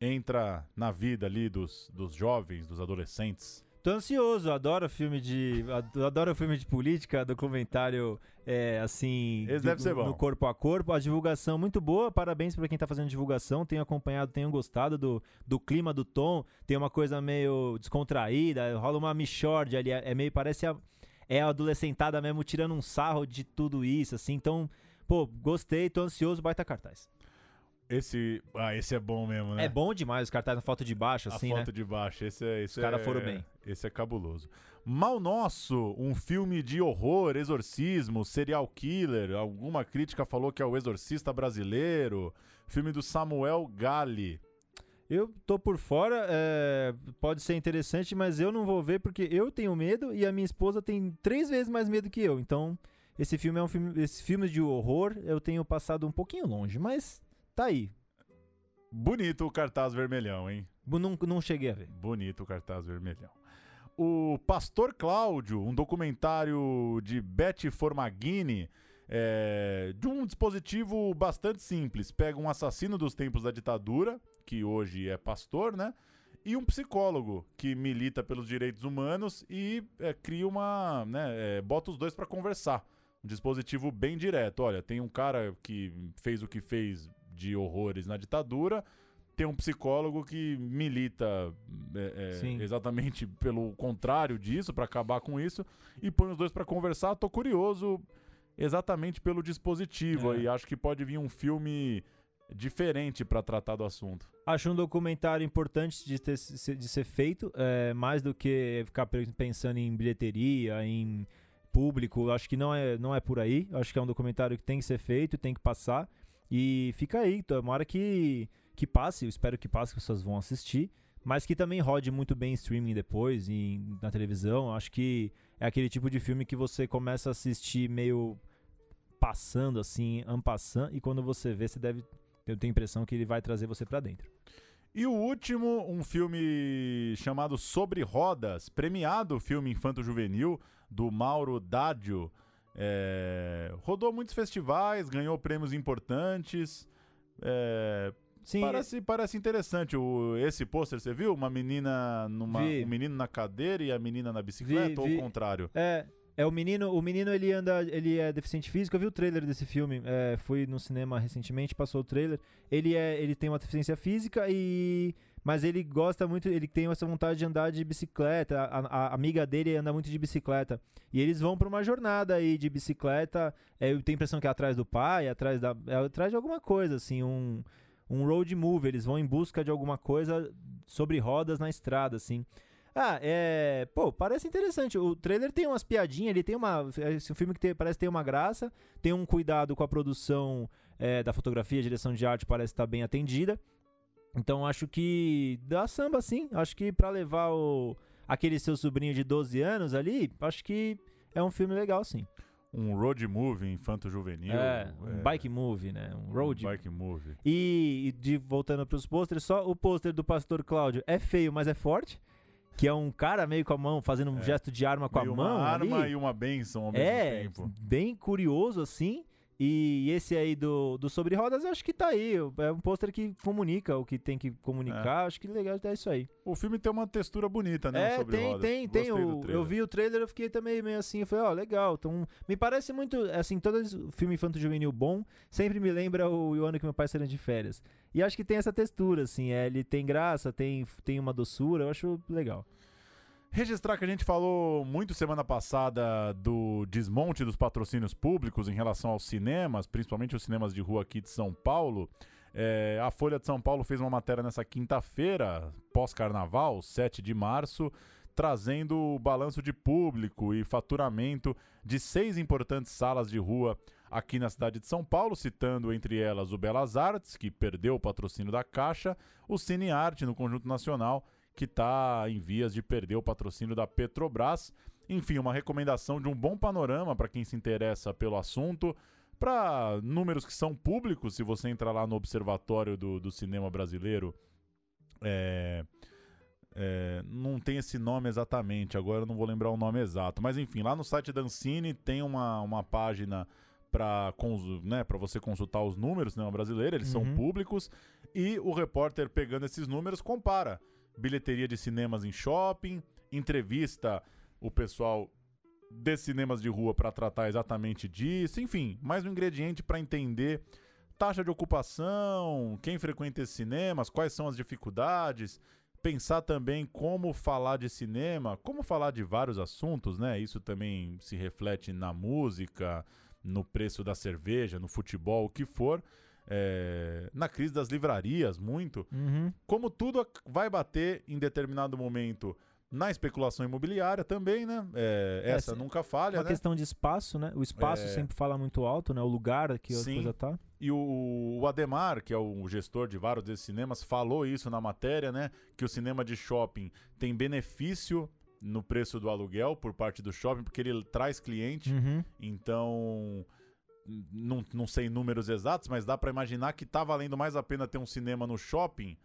entra na vida ali dos, dos jovens, dos adolescentes. tô ansioso, adoro filme de. Adoro filme de política, documentário é, assim. Esse deve ser bom. No corpo a corpo. A divulgação muito boa, parabéns pra quem tá fazendo divulgação. Tenho acompanhado, tenho gostado do, do clima, do tom. Tem uma coisa meio descontraída, rola uma michorde ali. É meio. Parece a, é a adolescentada mesmo tirando um sarro de tudo isso, assim. Então, pô, gostei, tô ansioso, baita cartaz. Esse, ah, esse é bom mesmo, né? É bom demais os cartazes na foto de baixo, assim, a foto né? de baixo, esse é, esse Os caras é- foram bem. Esse é cabuloso. Mal Nosso, um filme de horror, exorcismo, serial killer. Alguma crítica falou que é o exorcista brasileiro. Filme do Samuel Gali. Eu tô por fora, é, pode ser interessante, mas eu não vou ver porque eu tenho medo e a minha esposa tem três vezes mais medo que eu. Então, esse filme é um filme, esse filme de horror eu tenho passado um pouquinho longe, mas tá aí. Bonito o cartaz vermelhão, hein? Não, não cheguei a ver. Bonito o cartaz vermelhão. O Pastor Cláudio, um documentário de Beth Formaghini, é, de um dispositivo bastante simples. Pega um assassino dos tempos da ditadura, que hoje é pastor, né? E um psicólogo que milita pelos direitos humanos e é, cria uma. Né, é, bota os dois para conversar. Um dispositivo bem direto. Olha, tem um cara que fez o que fez de horrores na ditadura, tem um psicólogo que milita é, é, exatamente pelo contrário disso, para acabar com isso, e põe os dois para conversar. Tô curioso exatamente pelo dispositivo É. aí. Acho que pode vir um filme diferente para tratar do assunto. Acho um documentário importante de, ter, de ser feito, é, mais do que ficar pe- pensando em bilheteria, em público. Acho que não é, não é por aí. Acho que é um documentário que tem que ser feito, tem que passar. E fica aí, tomara que, que passe. Eu espero que passe, que as pessoas vão assistir. Mas que também rode muito bem em streaming depois, e na televisão. Acho que é aquele tipo de filme que você começa a assistir meio passando assim, ampassando, e quando você vê, você deve. Tenho a impressão que ele vai trazer você pra dentro. E o último, um filme chamado Sobre Rodas, premiado filme infanto-juvenil, do Mauro Dadio. É, rodou muitos festivais, ganhou prêmios importantes. É, Sim, parece, parece interessante. O, esse pôster, você viu? Uma menina numa. Vi. Um menino na cadeira e a menina na bicicleta, Vi, ou vi. o contrário? É, é o menino, o menino ele anda, ele é deficiente físico. Eu vi o trailer desse filme, é, fui no cinema recentemente, passou o trailer. Ele é, ele tem uma deficiência física e mas ele gosta muito, ele tem essa vontade de andar de bicicleta. A, a- amiga dele anda muito de bicicleta e eles vão pra uma jornada aí de bicicleta. É, eu tenho a impressão que é atrás do pai, atrás da, é atrás de alguma coisa assim, um um road movie. Eles vão em busca de alguma coisa sobre rodas na estrada, assim. Ah, é. Pô, parece interessante. O trailer tem umas piadinhas, ele tem uma. Esse filme que tem- parece ter uma graça, tem um cuidado com a produção é, da fotografia, direção de arte parece estar bem atendida. Então acho que dá samba sim. Acho que pra levar o aquele seu sobrinho de 12 anos ali, acho que é um filme legal sim. Um road movie infanto-juvenil. é, um bike movie, né? Um road Bike movie. E, e de, voltando pros pôsteres, só o pôster do Pastor Cláudio é feio, mas é forte. Que é um cara meio com a mão, fazendo um É. gesto de arma com a mão. uma arma ali. e uma benção ao mesmo É, tempo. bem curioso assim. E esse aí do, do Sobre Rodas, eu acho que tá aí. É um pôster que comunica o que tem que comunicar. Acho que legal é isso aí. O filme tem uma textura bonita, né? É, sobre tem, rodas. tem, tem. Gostei do O, eu vi o trailer, eu fiquei também meio assim. Eu falei, ó, legal. Então, me parece muito, assim, todo filme infanto-juvenil bom sempre me lembra o, o ano que meu pai saiu de férias. E acho que tem essa textura, assim. É, ele tem graça, tem, tem uma doçura. Eu acho legal. Registrar que a gente falou muito semana passada do desmonte dos patrocínios públicos em relação aos cinemas, principalmente os cinemas de rua aqui de São Paulo. É, a Folha de São Paulo fez uma matéria nessa quinta-feira, pós-carnaval, 7 de março, trazendo o balanço de público e faturamento de seis importantes salas de rua aqui na cidade de São Paulo, citando entre elas o Belas Artes, que perdeu o patrocínio da Caixa, o Cine Arte no Conjunto Nacional, que está em vias de perder o patrocínio da Petrobras. Enfim, uma recomendação de um bom panorama para quem se interessa pelo assunto. Para números que são públicos, se você entrar lá no Observatório do, do Cinema Brasileiro, é, é, não tem esse nome exatamente, agora eu não vou lembrar o nome exato. Mas enfim, lá no site da Ancine tem uma, uma página para né, pra você consultar os números do cinema brasileiro, eles são Uhum. públicos, e o repórter pegando esses números compara bilheteria de cinemas em shopping, entrevista o pessoal de cinemas de rua para tratar exatamente disso, enfim, mais um ingrediente para entender taxa de ocupação, quem frequenta esses cinemas, quais são as dificuldades, pensar também como falar de cinema, como falar de vários assuntos, né? Isso também se reflete na música, no preço da cerveja, no futebol, o que for. É, na crise das livrarias, muito. Uhum. Como tudo vai bater em determinado momento na especulação imobiliária também, né? É, É, essa nunca falha, Uma né? questão de espaço, né? O espaço É. sempre fala muito alto, né? O lugar que a Sim. coisa tá. E o, o Ademar, que é o gestor de vários desses cinemas, falou isso na matéria, né? Que o cinema de shopping tem benefício no preço do aluguel por parte do shopping, porque ele traz cliente. Uhum. Então, não, não sei números exatos, mas dá pra imaginar que tá valendo mais a pena ter um cinema no shopping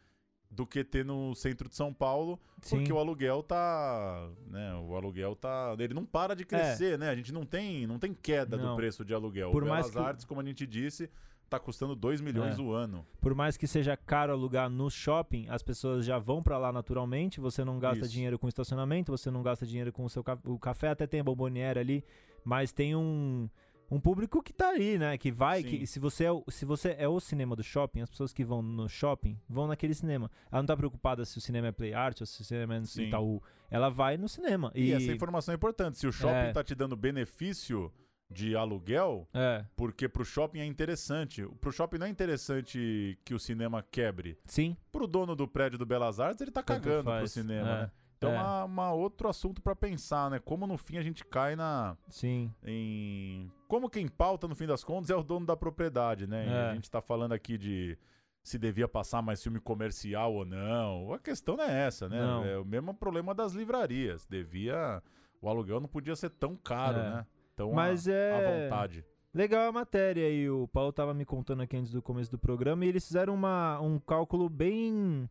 do que ter no centro de São Paulo, Sim. porque o aluguel tá, né, o aluguel tá, ele não para de crescer, né? A gente não tem, não tem queda do É. Não. preço de aluguel. Por o mais Belas que- Artes, como a gente disse, tá custando 2 milhões É. o ano. Por mais que seja caro alugar no shopping, as pessoas já vão pra lá naturalmente, você não gasta Isso. dinheiro com estacionamento, você não gasta dinheiro com o seu ca- o café, até tem a bomboniere ali, mas tem um um público que tá ali, né? Que vai, Sim. que se você, é o, se você é o cinema do shopping, as pessoas que vão no shopping vão naquele cinema. Ela não tá preocupada se o cinema é Play Art ou se o cinema é no Sim. Itaú. Ela vai no cinema. E, E, essa informação é importante. Se o shopping É. tá te dando benefício de aluguel, É, porque pro shopping é interessante. Pro shopping não é interessante que o cinema quebre. sim. Pro dono do prédio do Belas Artes, ele tá Tanto cagando pro faz. cinema, É, né? Então é. é uma, uma outro assunto pra pensar, né? Como no fim a gente cai na Sim. em como quem pauta no fim das contas é o dono da propriedade, né? E É. a gente tá falando aqui de se devia passar mais filme comercial ou não. A questão não é essa, né? Não. É o mesmo problema das livrarias. Devia o aluguel não podia ser tão caro, É. né? Tão Mas à, é- à vontade. Legal a matéria e o Paulo tava me contando aqui antes do começo do programa e eles fizeram uma, um cálculo bem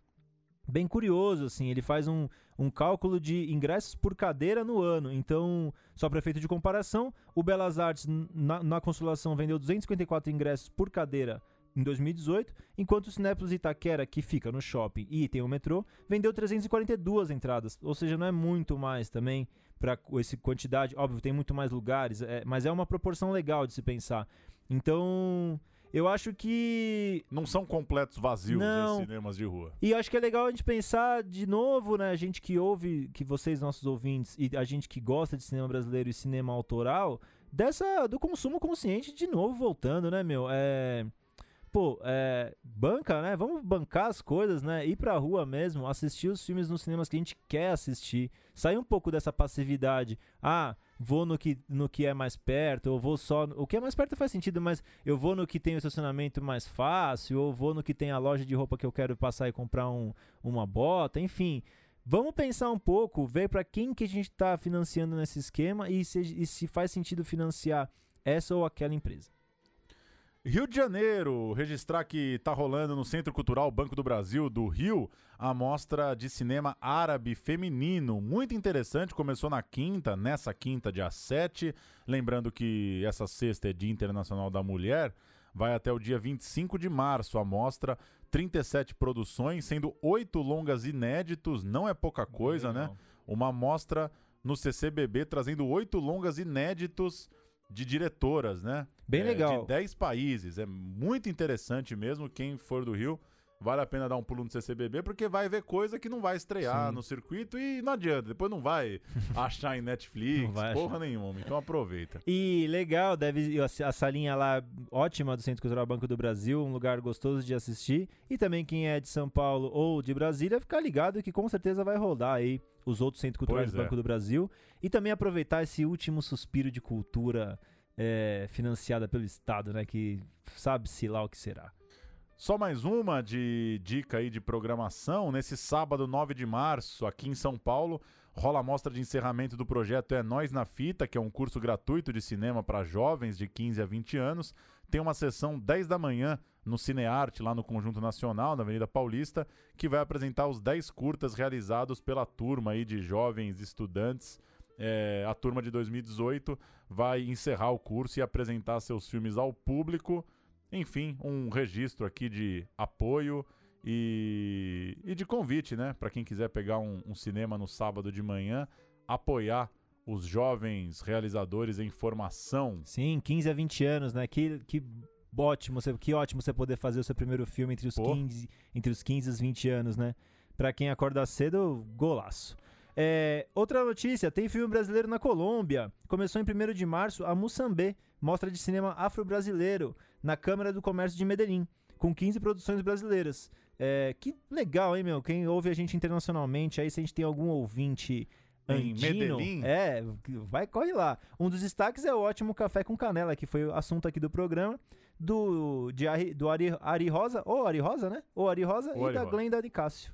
bem curioso, assim, ele faz um, um cálculo de ingressos por cadeira no ano, então, só para efeito de comparação, o Belas Artes na, na Consolação vendeu 254 ingressos por cadeira em 2018, enquanto o Cinépolis Itaquera, que fica no shopping e tem o metrô, vendeu 342 entradas, ou seja, não é muito mais também para essa quantidade, óbvio, tem muito mais lugares, é, mas é uma proporção legal de se pensar. Então, eu acho que Não são completos vazios esses cinemas de rua. e acho que é legal a gente pensar de novo, né? A gente que ouve, que vocês, nossos ouvintes, e a gente que gosta de cinema brasileiro e cinema autoral, dessa do consumo consciente de novo voltando, né, meu? É. Pô, é. Banca, né? Vamos bancar as coisas, né? Ir pra rua mesmo, assistir os filmes nos cinemas que a gente quer assistir. Sair um pouco dessa passividade. Ah, vou no que, no que é mais perto, ou vou só. O que é mais perto faz sentido, mas eu vou no que tem o estacionamento mais fácil, ou vou no que tem a loja de roupa que eu quero passar e comprar um, uma bota, enfim. Vamos pensar um pouco, ver para quem que a gente está financiando nesse esquema e se, e se faz sentido financiar essa ou aquela empresa. Rio de Janeiro, registrar que tá rolando no Centro Cultural Banco do Brasil do Rio a mostra de cinema árabe feminino, muito interessante, começou na quinta, nessa quinta, dia 7, lembrando que essa sexta é Dia Internacional da Mulher, vai até o dia 25 de março a mostra, 37 produções, sendo oito longas inéditos, não é pouca coisa, né? Uma mostra no CCBB trazendo oito longas inéditos de diretoras, né? Bem É, legal. De 10 países. É muito interessante mesmo. Quem for do Rio, vale a pena dar um pulo no CCBB, porque vai ver coisa que não vai estrear Sim. no circuito e não adianta. Depois não vai [LAUGHS] achar em Netflix, porra nenhuma. Então aproveita. E legal, deve a salinha lá ótima do Centro Cultural Banco do Brasil, um lugar gostoso de assistir. E também quem é de São Paulo ou de Brasília, ficar ligado que com certeza vai rodar aí os outros Centros Culturais Pois do é. Banco do Brasil. E também aproveitar esse último suspiro de cultura é, financiada pelo Estado, né? Que sabe-se lá o que será. Só mais uma de dica aí de programação. Nesse sábado, 9 de março, aqui em São Paulo, rola a mostra de encerramento do projeto É Nós na Fita, que é um curso gratuito de cinema para jovens de 15 a 20 anos. Tem uma sessão 10 da manhã no Cinearte, lá no Conjunto Nacional, na Avenida Paulista, que vai apresentar os 10 curtas realizados pela turma aí de jovens estudantes. É, a turma de 2018 vai encerrar o curso e apresentar seus filmes ao público. Enfim, um registro aqui de apoio E, e de convite, né? Para quem quiser pegar um, um cinema no sábado de manhã, apoiar os jovens realizadores em formação. Sim, 15 a 20 anos, né? Que, que ótimo, você, que ótimo você poder fazer o seu primeiro filme entre os, Pô. 15, entre os 15 e os 20 anos, né? Pra quem acorda cedo, golaço. É, outra notícia, tem filme brasileiro na Colômbia. Começou em 1 de março a Moçambê, mostra de cinema afro-brasileiro, na Câmara do Comércio de Medellín, com 15 produções brasileiras. É, que legal, hein, meu? Quem ouve a gente internacionalmente, aí se a gente tem algum ouvinte Em andino, Medellín? é, vai, corre lá. Um dos destaques é o ótimo Café com Canela, que foi o assunto aqui do programa, do, de Ari, do Ari, Ari Rosa, ou Ari Rosa, né? Ou Ari Rosa Ou e Ari da Rosa. Glenda de Cássio.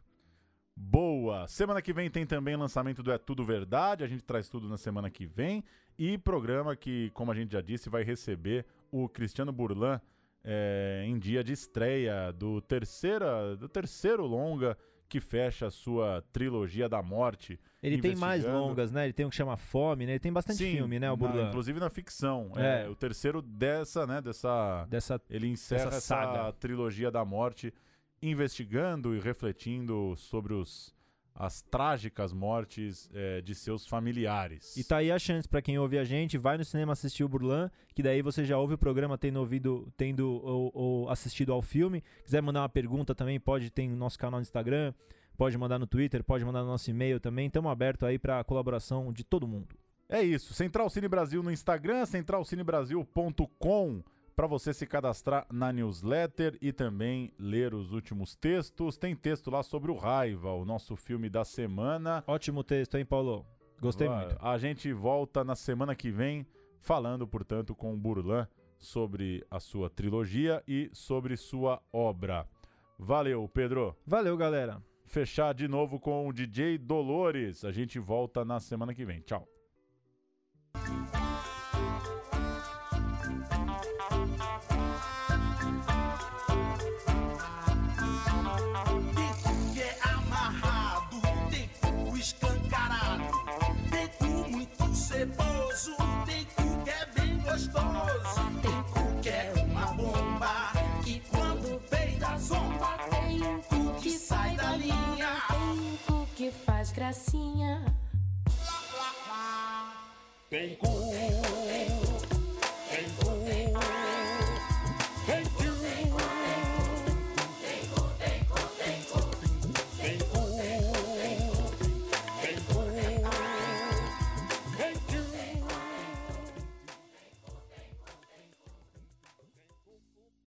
Boa! Semana que vem tem também lançamento do É Tudo Verdade, a gente traz tudo na semana que vem. E programa que, como a gente já disse, vai receber o Cristiano Burlan é, em dia de estreia do, terceira, do terceiro longa que fecha a sua trilogia da morte. Ele tem mais longas, né? Ele tem um que chama Fome, né? Ele tem bastante Sim, filme, né, o na- Burlan? inclusive na ficção. É. É. o terceiro dessa, né, dessa... Dessa Ele encerra Essa essa, saga. trilogia da morte, investigando e refletindo sobre os, as trágicas mortes eh, de seus familiares. E tá aí a chance pra quem ouve a gente, vai no cinema assistir o Burlan, que daí você já ouve o programa tendo ouvido, tendo ou, ou assistido ao filme. Quiser mandar uma pergunta também, pode ter no nosso canal no Instagram, pode mandar no Twitter, pode mandar no nosso e-mail também. Estamos abertos aí pra colaboração de todo mundo. É isso. Central Cine Brasil no Instagram, centralcinebrasil.com para você se cadastrar na newsletter e também ler os últimos textos. Tem texto lá sobre o Raiva, o nosso filme da semana. Ótimo texto, hein, Paulo? Gostei muito. A gente volta na semana que vem falando, portanto, com o Burlan sobre a sua trilogia e sobre sua obra. Valeu, Pedro. Valeu, galera. Fechar de novo com o DJ Dolores. A gente volta na semana que vem. Tchau. Gostoso, tem cu que é uma bomba, que quando peida zomba, Tem um cu que sai da linha. Tem um cu que faz gracinha. Tem cu